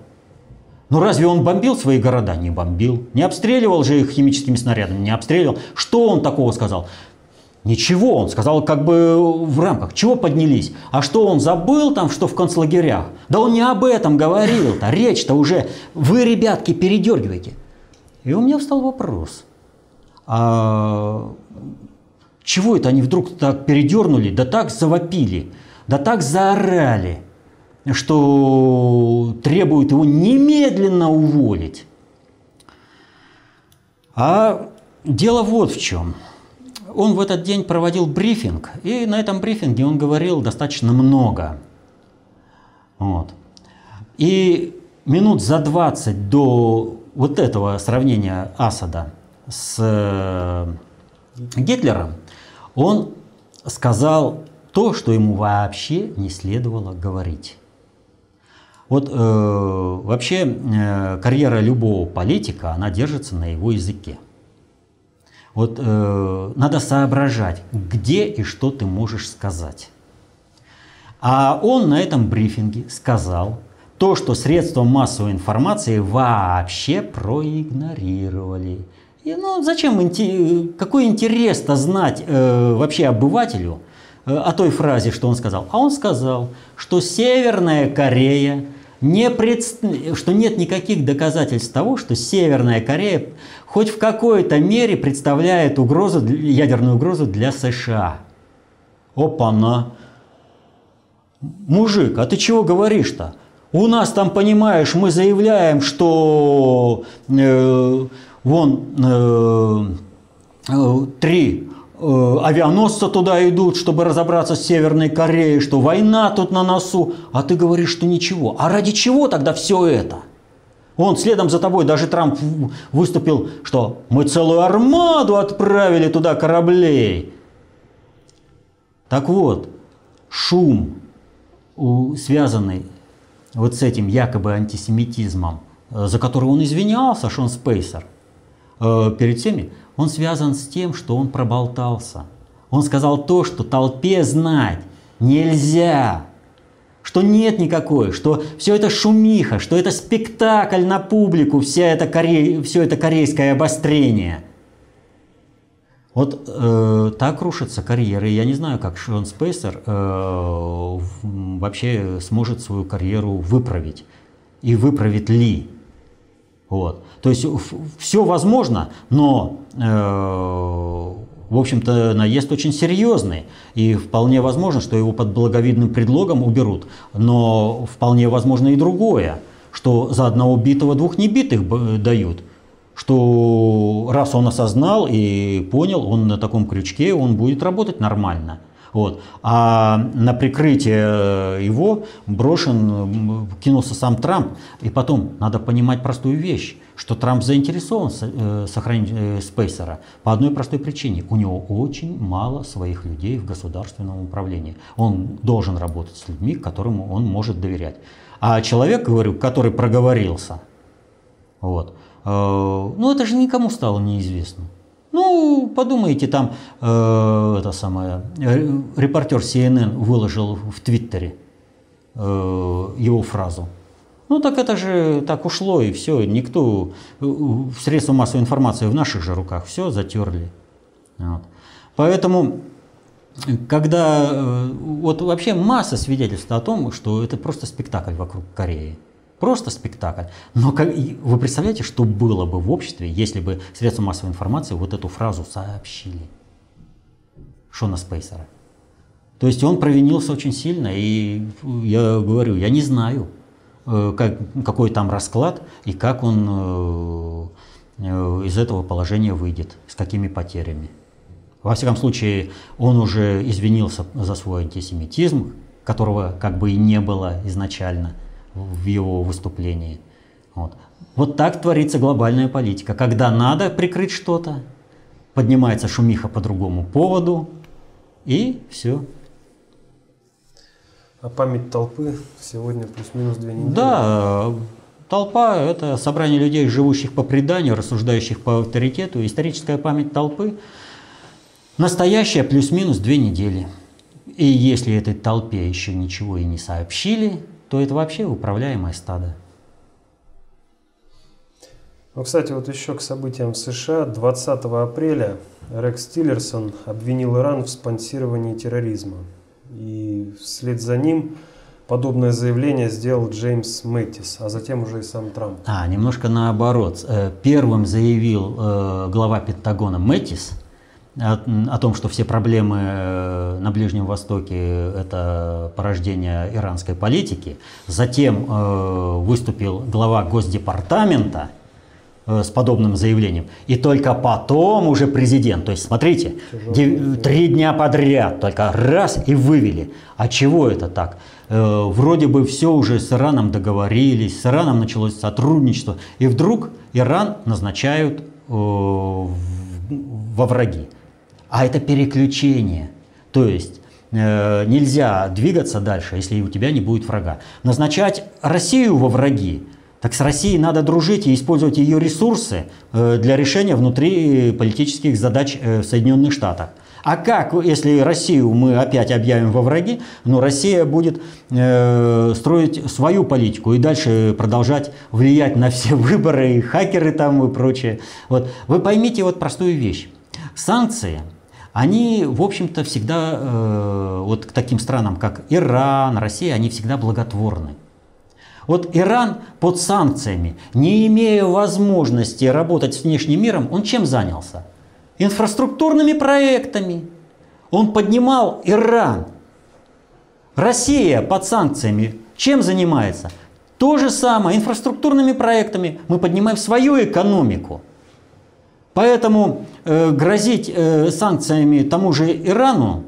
Но разве он бомбил свои города? Не бомбил. Не обстреливал же их химическими снарядами? Не обстреливал. Что он такого сказал? Ничего, он сказал как бы в рамках. Чего поднялись? А что он забыл там, что в концлагерях? Да он не об этом говорил-то. Речь-то уже, вы, ребятки, передергиваете. И у меня встал вопрос – а чего это они вдруг так передернули, да так завопили, да так заорали, что требуют его немедленно уволить. А дело вот в чем. Он в этот день проводил брифинг, и на этом брифинге он говорил достаточно много. Вот. И минут за 20 до вот этого сравнения Асада с э, Гитлером, он сказал то, что ему вообще не следовало говорить. Вот э, вообще э, карьера любого политика, она держится на его языке. Вот э, надо соображать, где и что ты можешь сказать. А он на этом брифинге сказал то, что средства массовой информации вообще проигнорировали. И, ну, зачем, какой интерес-то знать э, вообще обывателю э, о той фразе, что он сказал? А он сказал, что Северная Корея не пред... что нет никаких доказательств того, что Северная Корея хоть в какой-то мере представляет угрозу, ядерную угрозу для США. Опа-на! Мужик, а ты чего говоришь-то? У нас там, понимаешь, мы заявляем, что э, вон э, э, три Э, авианосцы туда идут, чтобы разобраться с Северной Кореей, что война тут на носу, а ты говоришь, что ничего. А ради чего тогда все это? Он следом за тобой, даже Трамп выступил, что мы целую армаду отправили туда кораблей. Так вот, шум, связанный вот с этим якобы антисемитизмом, за который он извинялся, Шон Спейсер, э, перед всеми, он связан с тем, что он проболтался. Он сказал то, что толпе знать нельзя, что нет никакой, что все это шумиха, что это спектакль на публику, вся это коре... все это корейское обострение. Вот э, так рушится карьера. И я не знаю, как Шон Спейсер э, вообще сможет свою карьеру выправить. И выправит ли. Вот. То есть все возможно, но, э, в общем-то, наезд очень серьезный. И вполне возможно, что его под благовидным предлогом уберут. Но вполне возможно и другое, что за одного битого двух небитых дают. Что раз он осознал и понял, он на таком крючке, он будет работать нормально. Вот. А на прикрытие его брошен, кинулся сам Трамп. И потом надо понимать простую вещь, что Трамп заинтересован э, сохранить э, Спейсера по одной простой причине. У него очень мало своих людей в государственном управлении. Он должен работать с людьми, которым он может доверять. А человек, говорю, который проговорился, вот, э, ну это же никому стало неизвестно. Ну, подумайте, там э, это самое, репортер CNN выложил в Твиттере э, его фразу. Ну так это же так ушло и все, никто, э, средства массовой информации в наших же руках, все затерли. Вот. Поэтому, когда, э, вот вообще масса свидетельств о том, что это просто спектакль вокруг Кореи. Просто спектакль. Но как, вы представляете, что было бы в обществе, если бы средства массовой информации вот эту фразу сообщили Шона Спейсера? То есть он провинился очень сильно, и я говорю, я не знаю, э, как, какой там расклад и как он э, э, из этого положения выйдет, с какими потерями. Во всяком случае, он уже извинился за свой антисемитизм, которого как бы и не было изначально – в его выступлении. Вот. вот так творится глобальная политика. Когда надо прикрыть что-то, поднимается шумиха по другому поводу, и все.
А память толпы сегодня плюс-минус две недели?
Да, толпа – это собрание людей, живущих по преданию, рассуждающих по авторитету. Историческая память толпы – настоящая плюс-минус две недели. И если этой толпе еще ничего и не сообщили, то это вообще управляемое стадо.
Ну, кстати, вот еще к событиям в США. 20 апреля Рекс Тиллерсон обвинил Иран в спонсировании терроризма. И вслед за ним подобное заявление сделал Джеймс Мэттис, а затем уже и сам Трамп.
А, немножко наоборот. Э, первым заявил э, глава Пентагона Мэттис – о, о том, что все проблемы э, на Ближнем Востоке – это порождение иранской политики. Затем выступил глава Госдепартамента, э, с подобным заявлением. И только потом уже президент, то есть смотрите, дев- три дня подряд только раз и вывели. А чего это так? Э, вроде бы все уже с Ираном договорились, с Ираном началось сотрудничество, и вдруг Иран назначают э, во враги. А это переключение. То есть нельзя двигаться дальше, если у тебя не будет врага. Назначать Россию во враги, так с Россией надо дружить и использовать ее ресурсы э, для решения внутри политических задач э, в Соединенных Штатах. А как, если Россию мы опять объявим во враги, ну, Россия будет э, строить свою политику и дальше продолжать влиять на все выборы, и хакеры там и прочее. Вот. Вы поймите вот простую вещь. Санкции, они, в общем-то, всегда, э, вот к таким странам, как Иран, Россия, они всегда благотворны. Вот Иран под санкциями, не имея возможности работать с внешним миром, он чем занялся? Инфраструктурными проектами. Он поднимал Иран. Россия под санкциями чем занимается? То же самое, инфраструктурными проектами. Мы поднимаем свою экономику. Поэтому э, грозить э, санкциями тому же Ирану,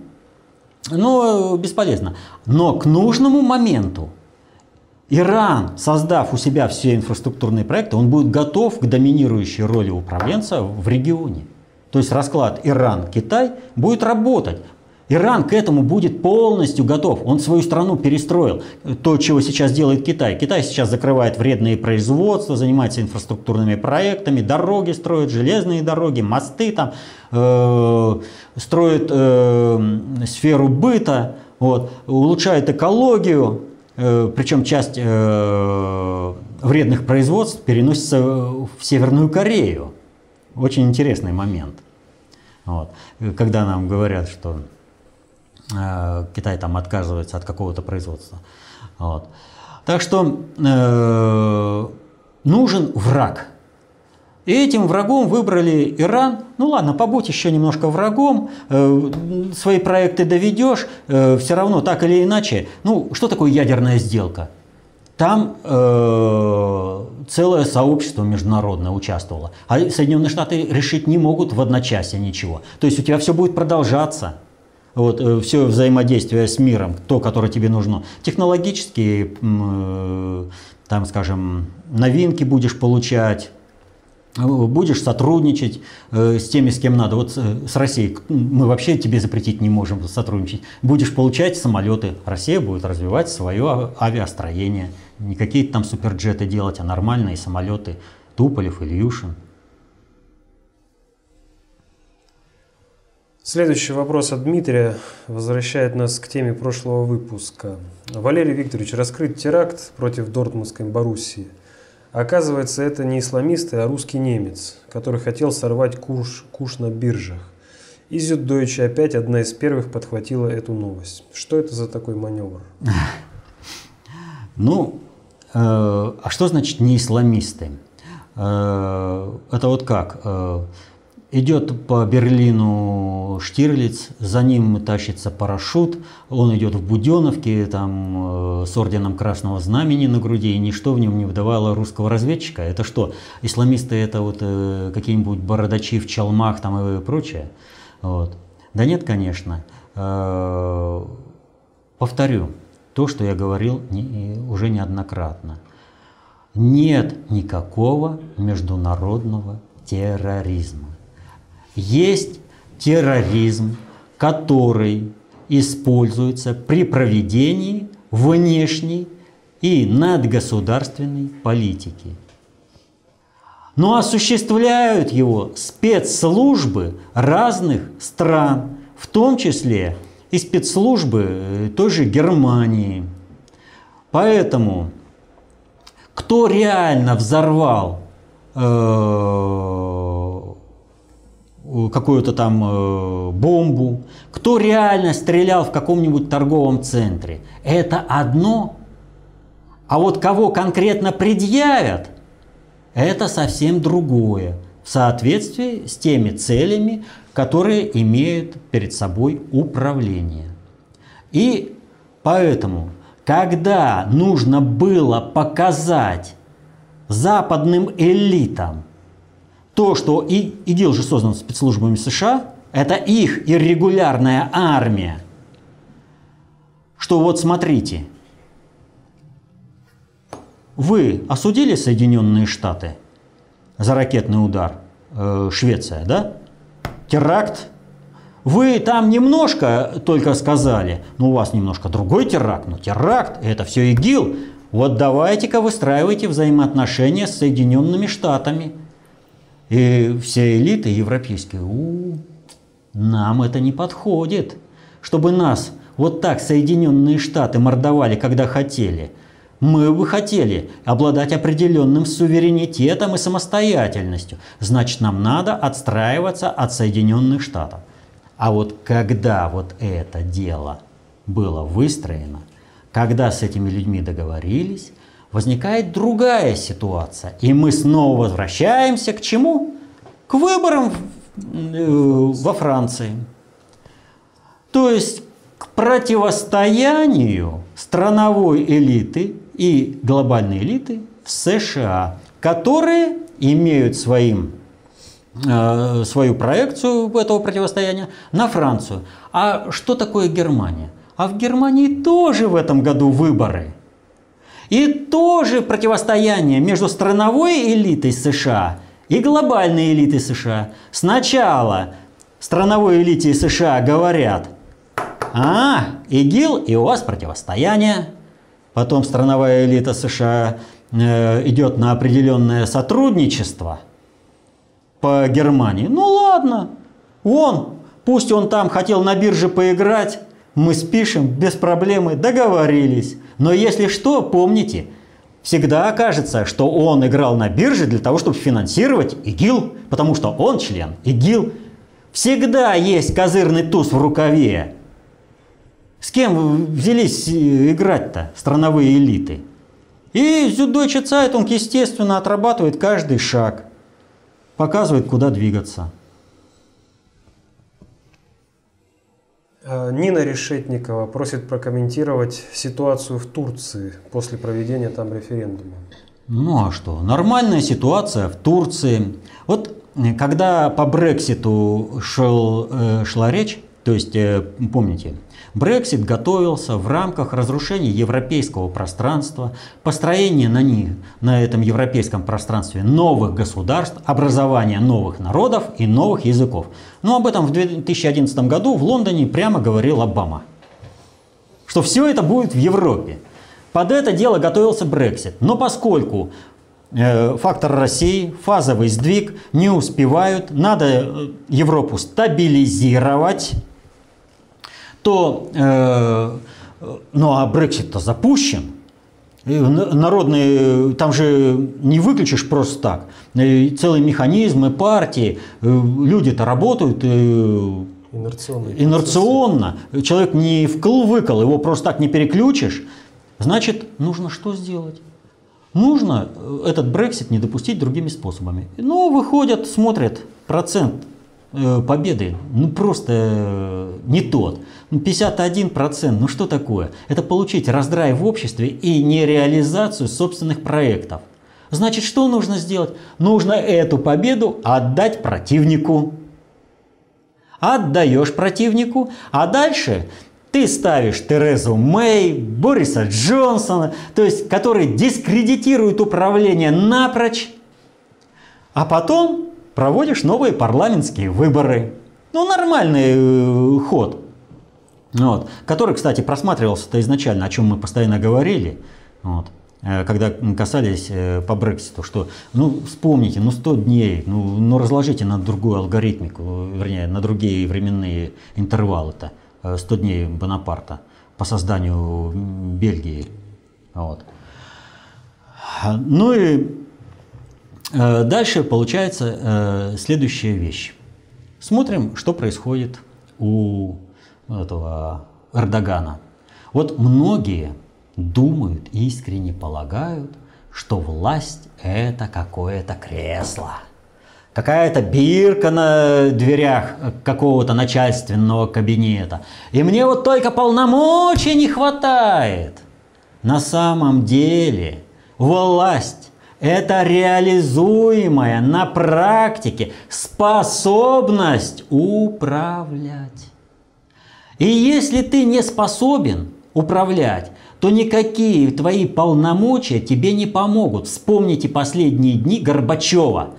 ну, бесполезно. Но к нужному моменту Иран, создав у себя все инфраструктурные проекты, он будет готов к доминирующей роли управленца в регионе. То есть расклад Иран-Китай будет работать. Иран к этому будет полностью готов. Он свою страну перестроил. То, чего сейчас делает Китай. Китай сейчас закрывает вредные производства, занимается инфраструктурными проектами, дороги строит, железные дороги, мосты там, э, строит э, сферу быта, вот, улучшает экологию. Э, причем часть э, вредных производств переносится в Северную Корею. Очень интересный момент. Вот. Когда нам говорят, что э, Китай там отказывается от какого-то производства. Вот. Так что э, нужен враг. И этим врагом выбрали Иран. Ну ладно, побудь еще немножко врагом, э, свои проекты доведешь, э, все равно так или иначе. Ну, что такое ядерная сделка? Там э, целое сообщество международное участвовало. А Соединенные Штаты решить не могут в одночасье ничего. То есть у тебя все будет продолжаться. Вот, э, все взаимодействие с миром, то, которое тебе нужно. Технологические, э, там, скажем, новинки будешь получать, будешь сотрудничать э, с теми, с кем надо. Вот э, с Россией мы вообще тебе запретить не можем сотрудничать. Будешь получать самолеты. Россия будет развивать свое а- авиастроение. Не какие-то там суперджеты делать, а нормальные самолеты. Туполев, Ильюшин.
Следующий вопрос от Дмитрия возвращает нас к теме прошлого выпуска. Валерий Викторович, раскрыт теракт против Дортмундской Боруссии. Оказывается, это не исламисты, а русский немец, который хотел сорвать куш, куш на биржах. И Зюддойче опять одна из первых подхватила эту новость. Что это за такой маневр?
Ну, э, а что значит не исламисты? Э, это вот как? Э, идет по Берлину Штирлиц, за ним тащится парашют, он идет в Буденовке там, э, с орденом Красного Знамени на груди, и ничто в нем не выдавало русского разведчика. Это что, исламисты это вот э, какие-нибудь бородачи в чалмах там и прочее? Вот. Да нет, конечно. Э, повторю то, что я говорил не- уже неоднократно. Нет никакого международного терроризма. Есть терроризм, который используется при проведении внешней и надгосударственной политики. Но осуществляют его спецслужбы разных стран, в том числе и спецслужбы э, той же Германии. Поэтому кто реально взорвал э, какую-то там э, бомбу, кто реально стрелял в каком-нибудь торговом центре, это одно. А вот кого конкретно предъявят, это совсем другое, в соответствии с теми целями, которые имеют перед собой управление. И поэтому, когда нужно было показать западным элитам, то, что и, ИГИЛ же создан спецслужбами США, это их иррегулярная армия. Что вот смотрите, вы осудили Соединенные Штаты за ракетный удар, э, Швеция, да? Теракт. Вы там немножко только сказали, ну у вас немножко другой теракт, но теракт, это все ИГИЛ. Вот давайте-ка выстраивайте взаимоотношения с Соединенными Штатами. И все элиты европейские, у, нам это не подходит, чтобы нас вот так Соединенные Штаты мордовали, когда хотели. Мы бы хотели обладать определенным суверенитетом и самостоятельностью. Значит, нам надо отстраиваться от Соединенных Штатов. А вот когда вот это дело было выстроено, когда с этими людьми договорились, возникает другая ситуация. И мы снова возвращаемся к чему? К выборам э, во Франции. То есть к противостоянию страновой элиты и глобальной элиты в США, которые имеют своим, э, свою проекцию этого противостояния на Францию. А что такое Германия? А в Германии тоже в этом году выборы. И тоже противостояние между страновой элитой США и глобальной элитой США. Сначала страновой элите США говорят, а, ИГИЛ и у вас противостояние. Потом страновая элита США э, идет на определенное сотрудничество по Германии. Ну ладно, он, пусть он там хотел на бирже поиграть, мы спишем без проблемы, договорились. Но если что, помните, всегда окажется, что он играл на бирже для того, чтобы финансировать ИГИЛ, потому что он член ИГИЛ. Всегда есть козырный туз в рукаве. С кем взялись э, играть-то страновые элиты? И Süddeutsche Zeitung, естественно, отрабатывает каждый шаг, показывает, куда двигаться.
Нина Решетникова просит прокомментировать ситуацию в Турции после проведения там референдума.
Ну а что? Нормальная ситуация в Турции. Вот когда по Брекситу шел, э, шла речь, то есть, помните, Брексит готовился в рамках разрушения европейского пространства, построения на, них, на этом европейском пространстве новых государств, образования новых народов и новых языков. Но об этом в 2011 году в Лондоне прямо говорил Обама. Что все это будет в Европе. Под это дело готовился Брексит. Но поскольку э, фактор России, фазовый сдвиг, не успевают, надо э, Европу стабилизировать, то, э, ну а Брексит-то запущен, Народные, там же не выключишь просто так. Целые механизмы, партии, люди-то работают инерционно. инерционно. Человек не вкл-выкл, его просто так не переключишь. Значит, нужно что сделать? Нужно э, этот Брексит не допустить другими способами. Ну, выходят, смотрят процент победы, ну просто не тот. 51%, ну, ну что такое? Это получить раздрай в обществе и нереализацию собственных проектов. Значит, что нужно сделать? Нужно эту победу отдать противнику. Отдаешь противнику, а дальше ты ставишь Терезу Мэй, Бориса Джонсона, то есть, которые дискредитируют управление напрочь, а потом проводишь новые парламентские выборы. Ну, нормальный э, ход. Вот, который, кстати, просматривался-то изначально, о чем мы постоянно говорили, вот, э, когда касались э, по Брекситу, что, ну, вспомните, ну, 100 дней, ну, ну разложите на другую алгоритмику, вернее, на другие временные интервалы-то, 100 э, дней Бонапарта по созданию Бельгии. Вот. Ну и дальше получается следующая вещь. Смотрим, что происходит у этого Эрдогана. Вот многие думают, искренне полагают, что власть – это какое-то кресло. Какая-то бирка на дверях какого-то начальственного кабинета. И мне вот только полномочий не хватает. На самом деле власть – Это реализуемая на практике способность управлять. И если ты не способен управлять, то никакие твои полномочия тебе не помогут. Вспомните последние дни Горбачева.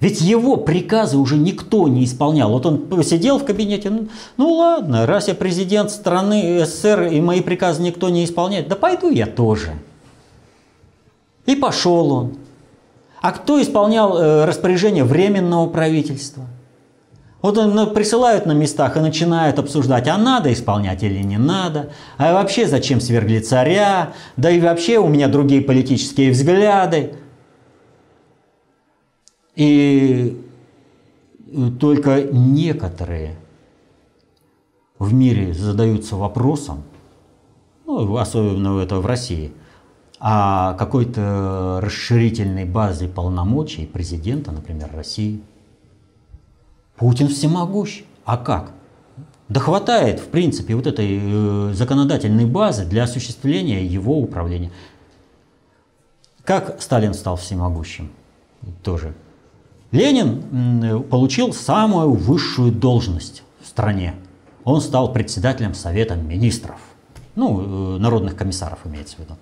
Ведь его приказы уже никто не исполнял. Вот он посидел в кабинете, ну, ну ладно, раз я президент страны СССР и мои приказы никто не исполняет, да пойду я тоже. И пошел он. А кто исполнял э, распоряжение Временного правительства? Вот он, присылают на местах и начинают обсуждать, а надо исполнять или не надо, а вообще зачем свергли царя, да и вообще у меня другие политические взгляды. И только некоторые в мире задаются вопросом, ну, особенно это в России – о какой-то расширительной базе полномочий президента, например, России. Путин всемогущ. А как? Да хватает, в принципе, вот этой э, законодательной базы для осуществления его управления. Как Сталин стал всемогущим? Тоже. Ленин получил самую высшую должность в стране. Он стал председателем Совета министров. Ну, э, народных комиссаров имеется в виду.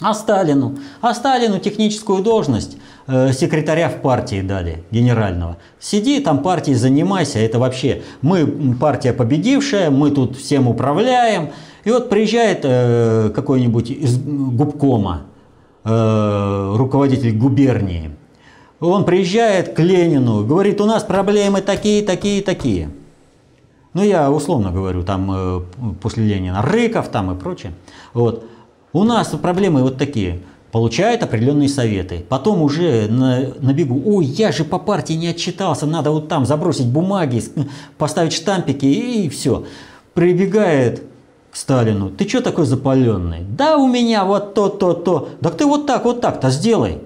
А Сталину? А Сталину техническую должность э, секретаря в партии дали, генерального. Сиди там партией занимайся, это вообще, мы партия победившая, мы тут всем управляем. И вот приезжает э, какой-нибудь из губкома, э, руководитель губернии. Он приезжает к Ленину, говорит, у нас проблемы такие, такие, такие. Ну, я условно говорю, там э, после Ленина Рыков там и прочее. Вот. У нас проблемы вот такие. Получает определенные советы. Потом уже на, на бегу, ой, я же по партии не отчитался, надо вот там забросить бумаги, поставить штампики и все. Прибегает к Сталину, ты что такой запаленный? Да у меня вот то, то, то. Так ты вот так, вот так-то сделай.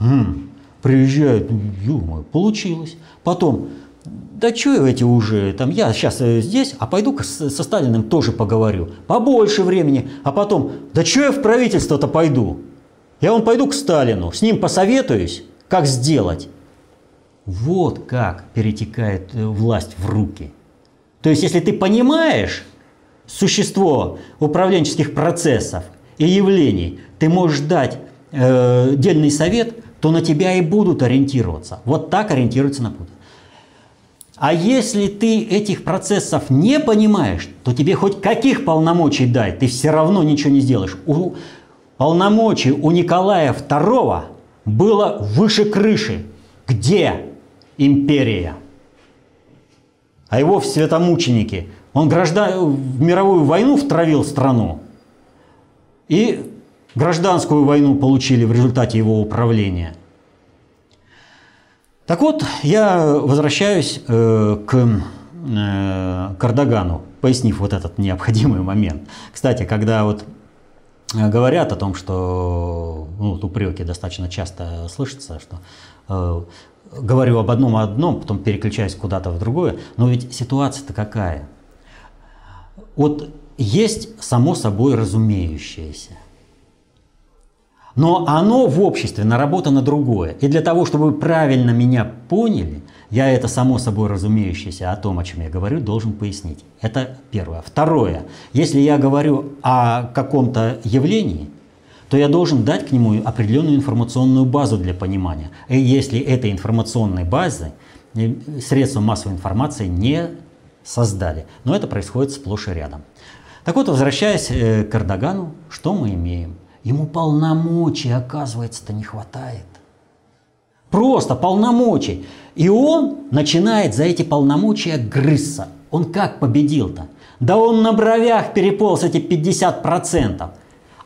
М-м, приезжает, ё получилось. Потом, да что эти уже, там я сейчас э, здесь, а пойду со Сталиным тоже поговорю. Побольше времени, а потом, да что я в правительство-то пойду? Я вон пойду к Сталину, с ним посоветуюсь, как сделать. Вот как перетекает э, власть в руки. То есть, если ты понимаешь существо управленческих процессов и явлений, ты можешь дать э, дельный совет, то на тебя и будут ориентироваться. Вот так ориентируются на путь. А если ты этих процессов не понимаешь, то тебе хоть каких полномочий дай, ты все равно ничего не сделаешь. У полномочий у Николая II было выше крыши. Где империя? А его в святомученики. Он граждан... в мировую войну втравил страну. И гражданскую войну получили в результате его управления – так вот, я возвращаюсь э, к э, Кардагану, пояснив вот этот необходимый момент. Кстати, когда вот э, говорят о том, что ну, упреки достаточно часто слышатся, что э, говорю об одном о одном, потом переключаюсь куда-то в другое, но ведь ситуация-то какая? Вот есть само собой разумеющееся – но оно в обществе наработано другое. И для того, чтобы вы правильно меня поняли, я это само собой разумеющееся о том, о чем я говорю, должен пояснить. Это первое. Второе. Если я говорю о каком-то явлении, то я должен дать к нему определенную информационную базу для понимания. И если этой информационной базы э, средства массовой информации не создали. Но это происходит сплошь и рядом. Так вот, возвращаясь э, к Эрдогану, что мы имеем? Ему полномочий, оказывается-то, не хватает. Просто полномочий. И он начинает за эти полномочия грызться. Он как победил-то? Да он на бровях переполз эти 50%.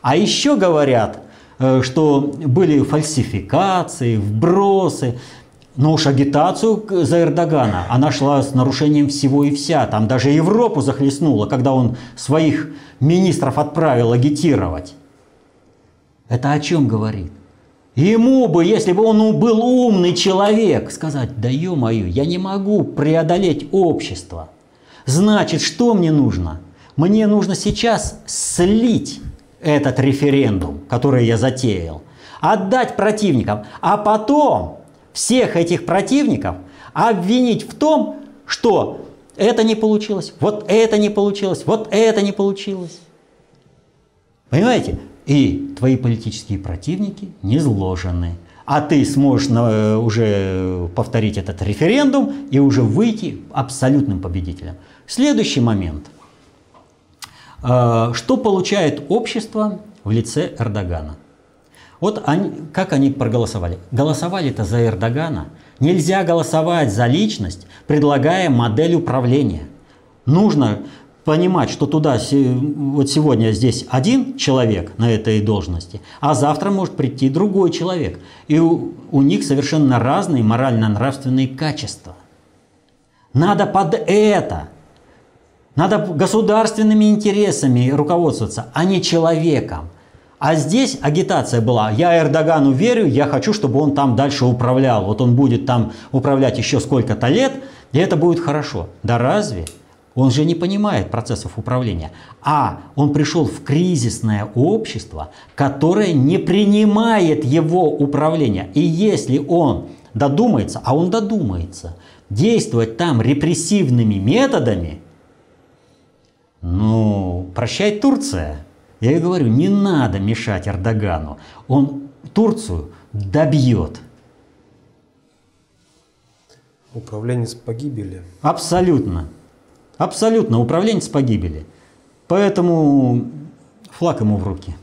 А еще говорят, э, что были фальсификации, вбросы. Но уж агитацию за Эрдогана, она шла с нарушением всего и вся. Там даже Европу захлестнула, когда он своих министров отправил агитировать. Это о чем говорит? Ему бы, если бы он был умный человек, сказать, да ё-моё, я не могу преодолеть общество. Значит, что мне нужно? Мне нужно сейчас слить этот референдум, который я затеял. отдать противникам, а потом всех этих противников обвинить в том, что это не получилось, вот это не получилось, вот это не получилось. Понимаете? И твои политические противники не зложены. А ты сможешь на, уже повторить этот референдум и уже выйти абсолютным победителем. Следующий момент. А, что получает общество в лице Эрдогана? Вот они, как они проголосовали? Голосовали-то за Эрдогана. Нельзя голосовать за личность, предлагая модель управления. Нужно понимать, что туда вот сегодня здесь один человек на этой должности, а завтра может прийти другой человек. И у, у них совершенно разные морально-нравственные качества. Надо под это, надо государственными интересами руководствоваться, а не человеком. А здесь агитация была, я Эрдогану верю, я хочу, чтобы он там дальше управлял. Вот он будет там управлять еще сколько-то лет, и это будет хорошо. Да разве? Он же не понимает процессов управления. А он пришел в кризисное общество, которое не принимает его управление. И если он додумается, а он додумается, действовать там репрессивными методами, ну, прощай Турция. Я и говорю, не надо мешать Эрдогану. Он Турцию добьет.
Управленец погибели.
Абсолютно. Абсолютно. Управленец погибели. Поэтому флаг ему в руки.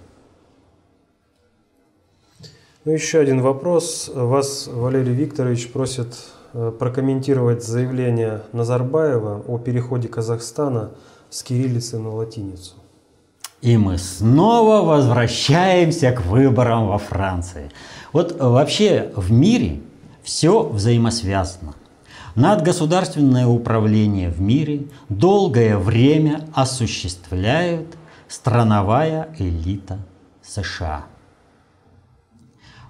Ну, еще один вопрос. Вас Валерий Викторович просит э, прокомментировать заявление Назарбаева о переходе Казахстана с кириллицы на латиницу.
И мы снова возвращаемся к выборам во Франции. Вот вообще в мире все взаимосвязано. Надгосударственное управление в мире долгое время осуществляет страновая элита США.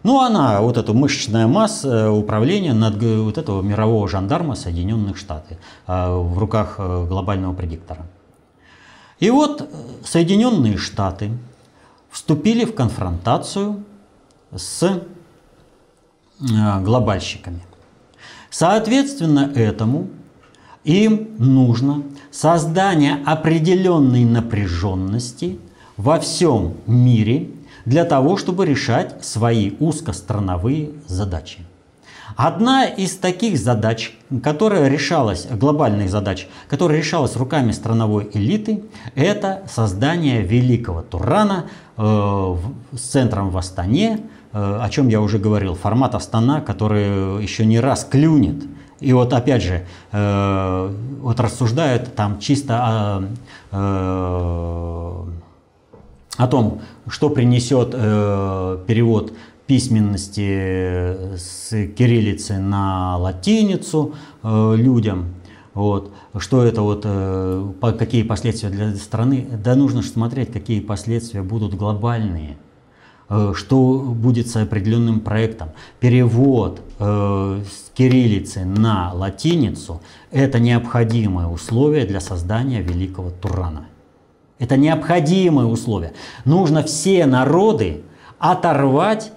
Ну, она, вот эта мышечная масса управления над вот этого мирового жандарма Соединенных Штатов э, в руках э, глобального предиктора – и вот э, Соединенные Штаты вступили в конфронтацию с э, глобальщиками. Соответственно этому им нужно создание определенной напряженности во всем мире для того, чтобы решать свои узкострановые задачи. Одна из таких задач, которая решалась, глобальных задач, которая решалась руками страновой элиты, это создание великого Турана э, с центром в Астане, о чем я уже говорил, формат Астана, который еще не раз клюнет. И вот опять же, э, вот рассуждают там чисто о, о том, что принесет перевод письменности с кириллицы на латиницу э, людям. Вот. Что это вот, э, какие последствия для страны? Да нужно же смотреть, какие последствия будут глобальные. Э, что будет с определенным проектом. Перевод э, с кириллицы на латиницу – это необходимое условие для создания великого Турана. Это необходимое условие. Нужно все народы оторвать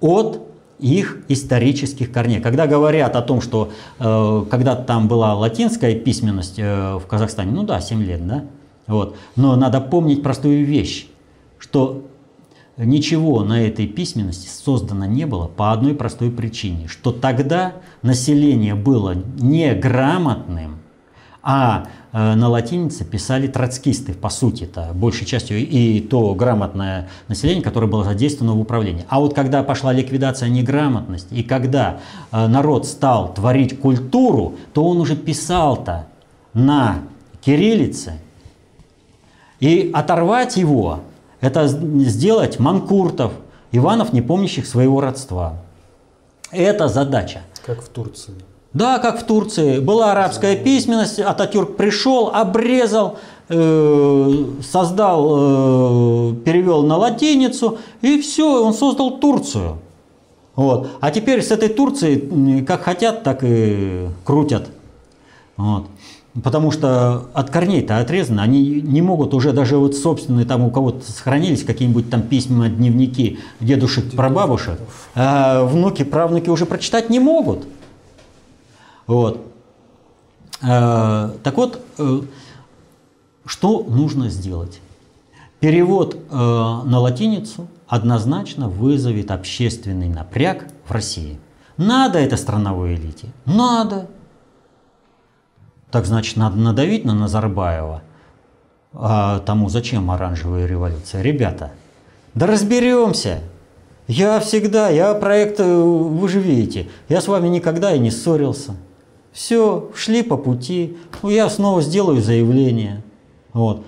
от их исторических корней. Когда говорят о том, что э, когда там была латинская письменность э, в Казахстане, ну да, 7 лет, да, вот, но надо помнить простую вещь, что ничего на этой письменности создано не было по одной простой причине, что тогда население было неграмотным, а Э, на латинице писали троцкисты, по сути это большей частью, и то грамотное население, которое было задействовано в управлении. А вот когда пошла ликвидация неграмотности, и когда э, народ стал творить культуру, то он уже писал-то на кириллице, и оторвать его, это сделать манкуртов, Иванов, не помнящих своего родства. Это задача.
Как в Турции.
Да, как в Турции. Была арабская письменность, Ататюрк пришел, обрезал, э, создал, э, перевел на латиницу, и все, он создал Турцию. Вот. А теперь с этой Турцией как хотят, так и крутят. Вот. Потому что от корней-то отрезаны, они не могут уже даже вот собственные, там у кого-то сохранились какие-нибудь там письма, дневники дедушек, прабабушек, а внуки, правнуки уже прочитать не могут. Вот. А, так вот, э, что нужно сделать? Перевод э, на латиницу однозначно вызовет общественный напряг в России. Надо это страновой элите? Надо. Так значит, надо надавить на Назарбаева. А тому зачем оранжевая революция? Ребята, да разберемся. Я всегда, я проект, э, вы же видите, я с вами никогда и не ссорился. Все, шли по пути, ну, я снова сделаю заявление. Вот.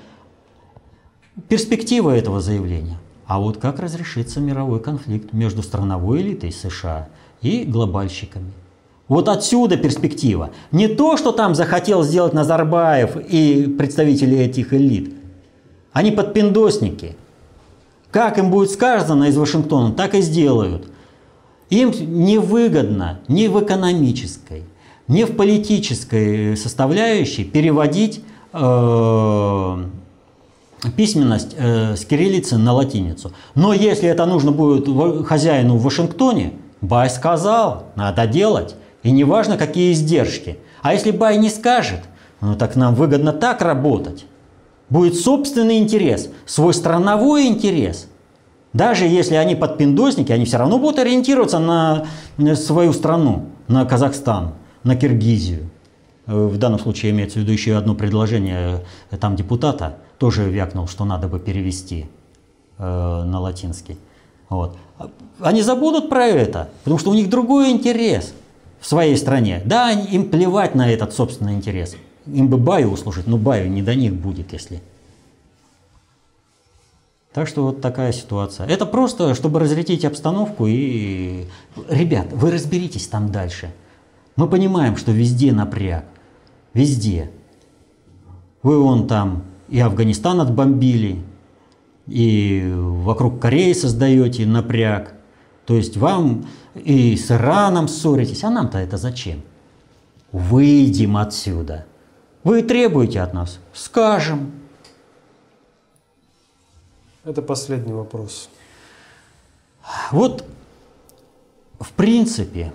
Перспектива этого заявления. А вот как разрешится мировой конфликт между страновой элитой США и глобальщиками? Вот отсюда перспектива. Не то, что там захотел сделать Назарбаев и представители этих элит. Они подпиндосники. Как им будет сказано из Вашингтона, так и сделают. Им невыгодно ни в экономической, ни в политической составляющей переводить э, письменность э, с кириллицы на латиницу. Но если это нужно будет хозяину в Вашингтоне, Бай сказал, надо делать. И неважно, какие издержки. А если Бай не скажет, ну так нам выгодно так работать. Будет собственный интерес, свой страновой интерес. Даже если они подпиндосники, они все равно будут ориентироваться на свою страну, на Казахстан, на Киргизию. Э, в данном случае имеется в виду еще одно предложение э, там депутата, тоже вякнул, что надо бы перевести э, на латинский. Вот. Они забудут про это, потому что у них другой интерес в своей стране. Да, им плевать на этот собственный интерес. Им бы Баю услужить, но Баю не до них будет, если... Так что вот такая ситуация. Это просто, чтобы разрядить обстановку и... Ребят, вы разберитесь там дальше. Мы понимаем, что везде напряг. Везде. Вы вон там и Афганистан отбомбили, и вокруг Кореи создаете напряг. То есть вам и с Ираном ссоритесь, а нам-то это зачем? Выйдем отсюда. Вы требуете от нас? Скажем.
Это последний вопрос.
Вот, в принципе,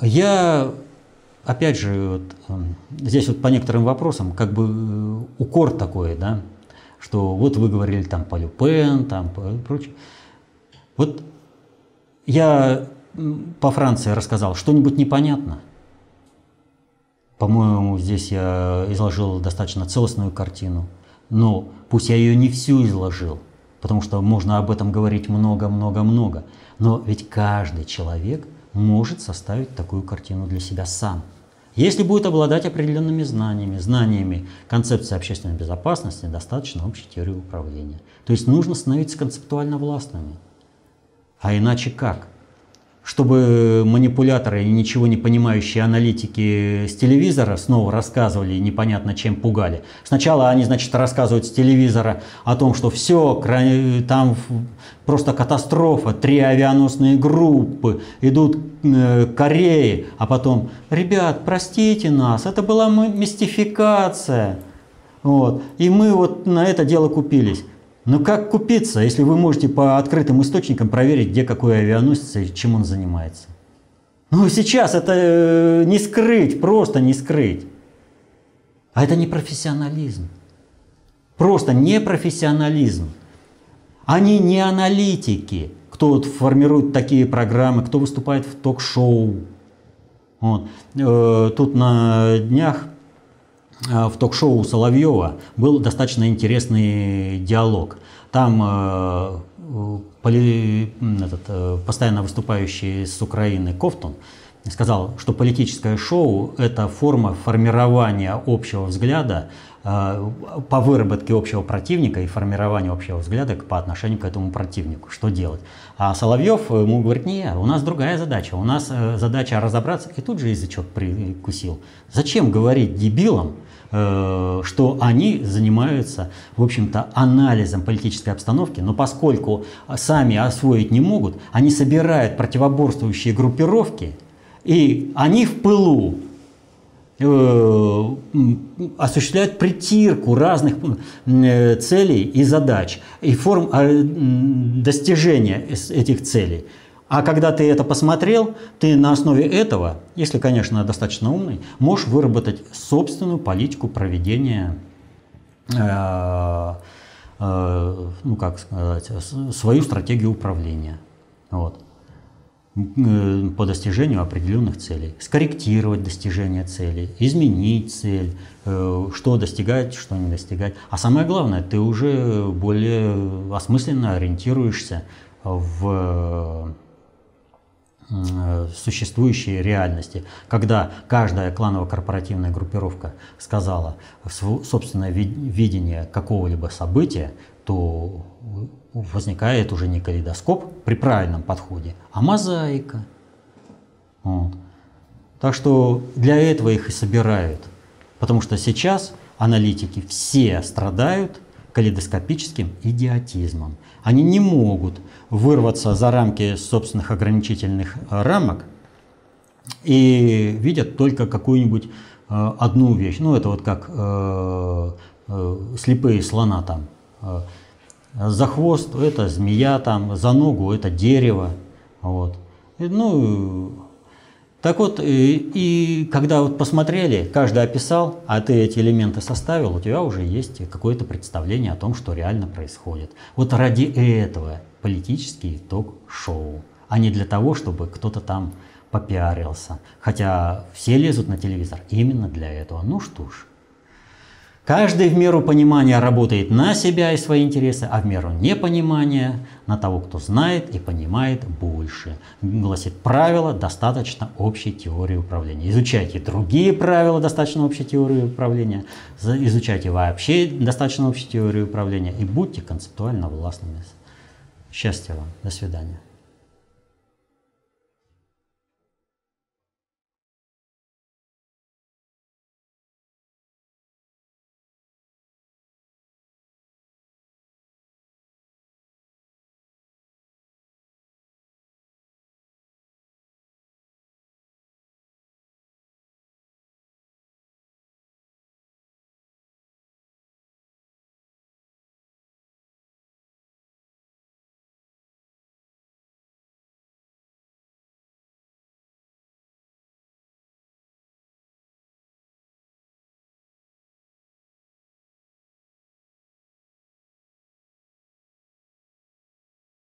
я, опять же, вот, эм, здесь вот по некоторым вопросам, как бы э, укор такой, да, что вот вы говорили там по Люпен, там по прочее. Вот я по Франции рассказал, что-нибудь непонятно? По-моему, здесь я изложил достаточно целостную картину. Но пусть я ее не всю изложил, потому что можно об этом говорить много-много-много. Но ведь каждый человек может составить такую картину для себя сам. Если будет обладать определенными знаниями, знаниями концепции общественной безопасности, достаточно общей теории управления. То есть нужно становиться концептуально властными – а иначе как? Чтобы манипуляторы и ничего не понимающие аналитики с телевизора снова рассказывали и непонятно чем пугали. Сначала они, значит, рассказывают с телевизора о том, что все, там просто катастрофа, три авианосные группы идут к Корее, а потом, ребят, простите нас, это была мистификация. Вот. И мы вот на это дело купились. Но как купиться, если вы можете по открытым источникам проверить, где какой авианосец и чем он занимается? Ну, сейчас это э, не скрыть, просто не скрыть. А это не профессионализм. Просто не профессионализм. Они не аналитики, кто вот формирует такие программы, кто выступает в ток-шоу. Вот. Э, тут на днях в ток-шоу Соловьева был достаточно интересный диалог. Там э, поли, этот, э, постоянно выступающий с Украины Кофтон сказал, что политическое шоу – это форма формирования общего взгляда по выработке общего противника и формированию общего взгляда по отношению к этому противнику. Что делать? А Соловьев ему говорит, не, у нас другая задача. У нас задача разобраться. И тут же язычок прикусил. Зачем говорить дебилам, Э, что они занимаются, в общем-то, анализом политической обстановки, но поскольку сами освоить не могут, они собирают противоборствующие группировки, и они в пылу. Э, осуществляют притирку разных э, целей и задач, и форм э, достижения этих целей. А когда ты это посмотрел, ты на основе этого, если, конечно, достаточно умный, можешь выработать собственную политику проведения, ну как сказать, свою стратегию управления. Вот по достижению определенных целей, скорректировать достижение целей, изменить цель, э, что достигать, что не достигать. А самое главное, ты уже более осмысленно ориентируешься в Э, существующей реальности, когда каждая кланово-корпоративная группировка сказала собственное видение какого-либо события, то возникает уже не калейдоскоп при правильном подходе, а мозаика. Вот. Так что для этого их и собирают. Потому что сейчас аналитики все страдают калейдоскопическим идиотизмом. Они не могут вырваться за рамки собственных ограничительных э, рамок и видят только какую-нибудь э, одну вещь. Ну, это вот как э, э, слепые слона там. За хвост это змея там, за ногу это дерево. Вот. И, ну, так вот, и, и когда вот посмотрели, каждый описал, а ты эти элементы составил, у тебя уже есть какое-то представление о том, что реально происходит. Вот ради этого политический ток-шоу, а не для того, чтобы кто-то там попиарился. Хотя все лезут на телевизор именно для этого. Ну что ж, Каждый в меру понимания работает на себя и свои интересы, а в меру непонимания на того, кто знает и понимает больше. Гласит правило достаточно общей теории управления. Изучайте другие правила достаточно общей теории управления, изучайте вообще достаточно общей теории управления и будьте концептуально властными. Счастья вам. До свидания.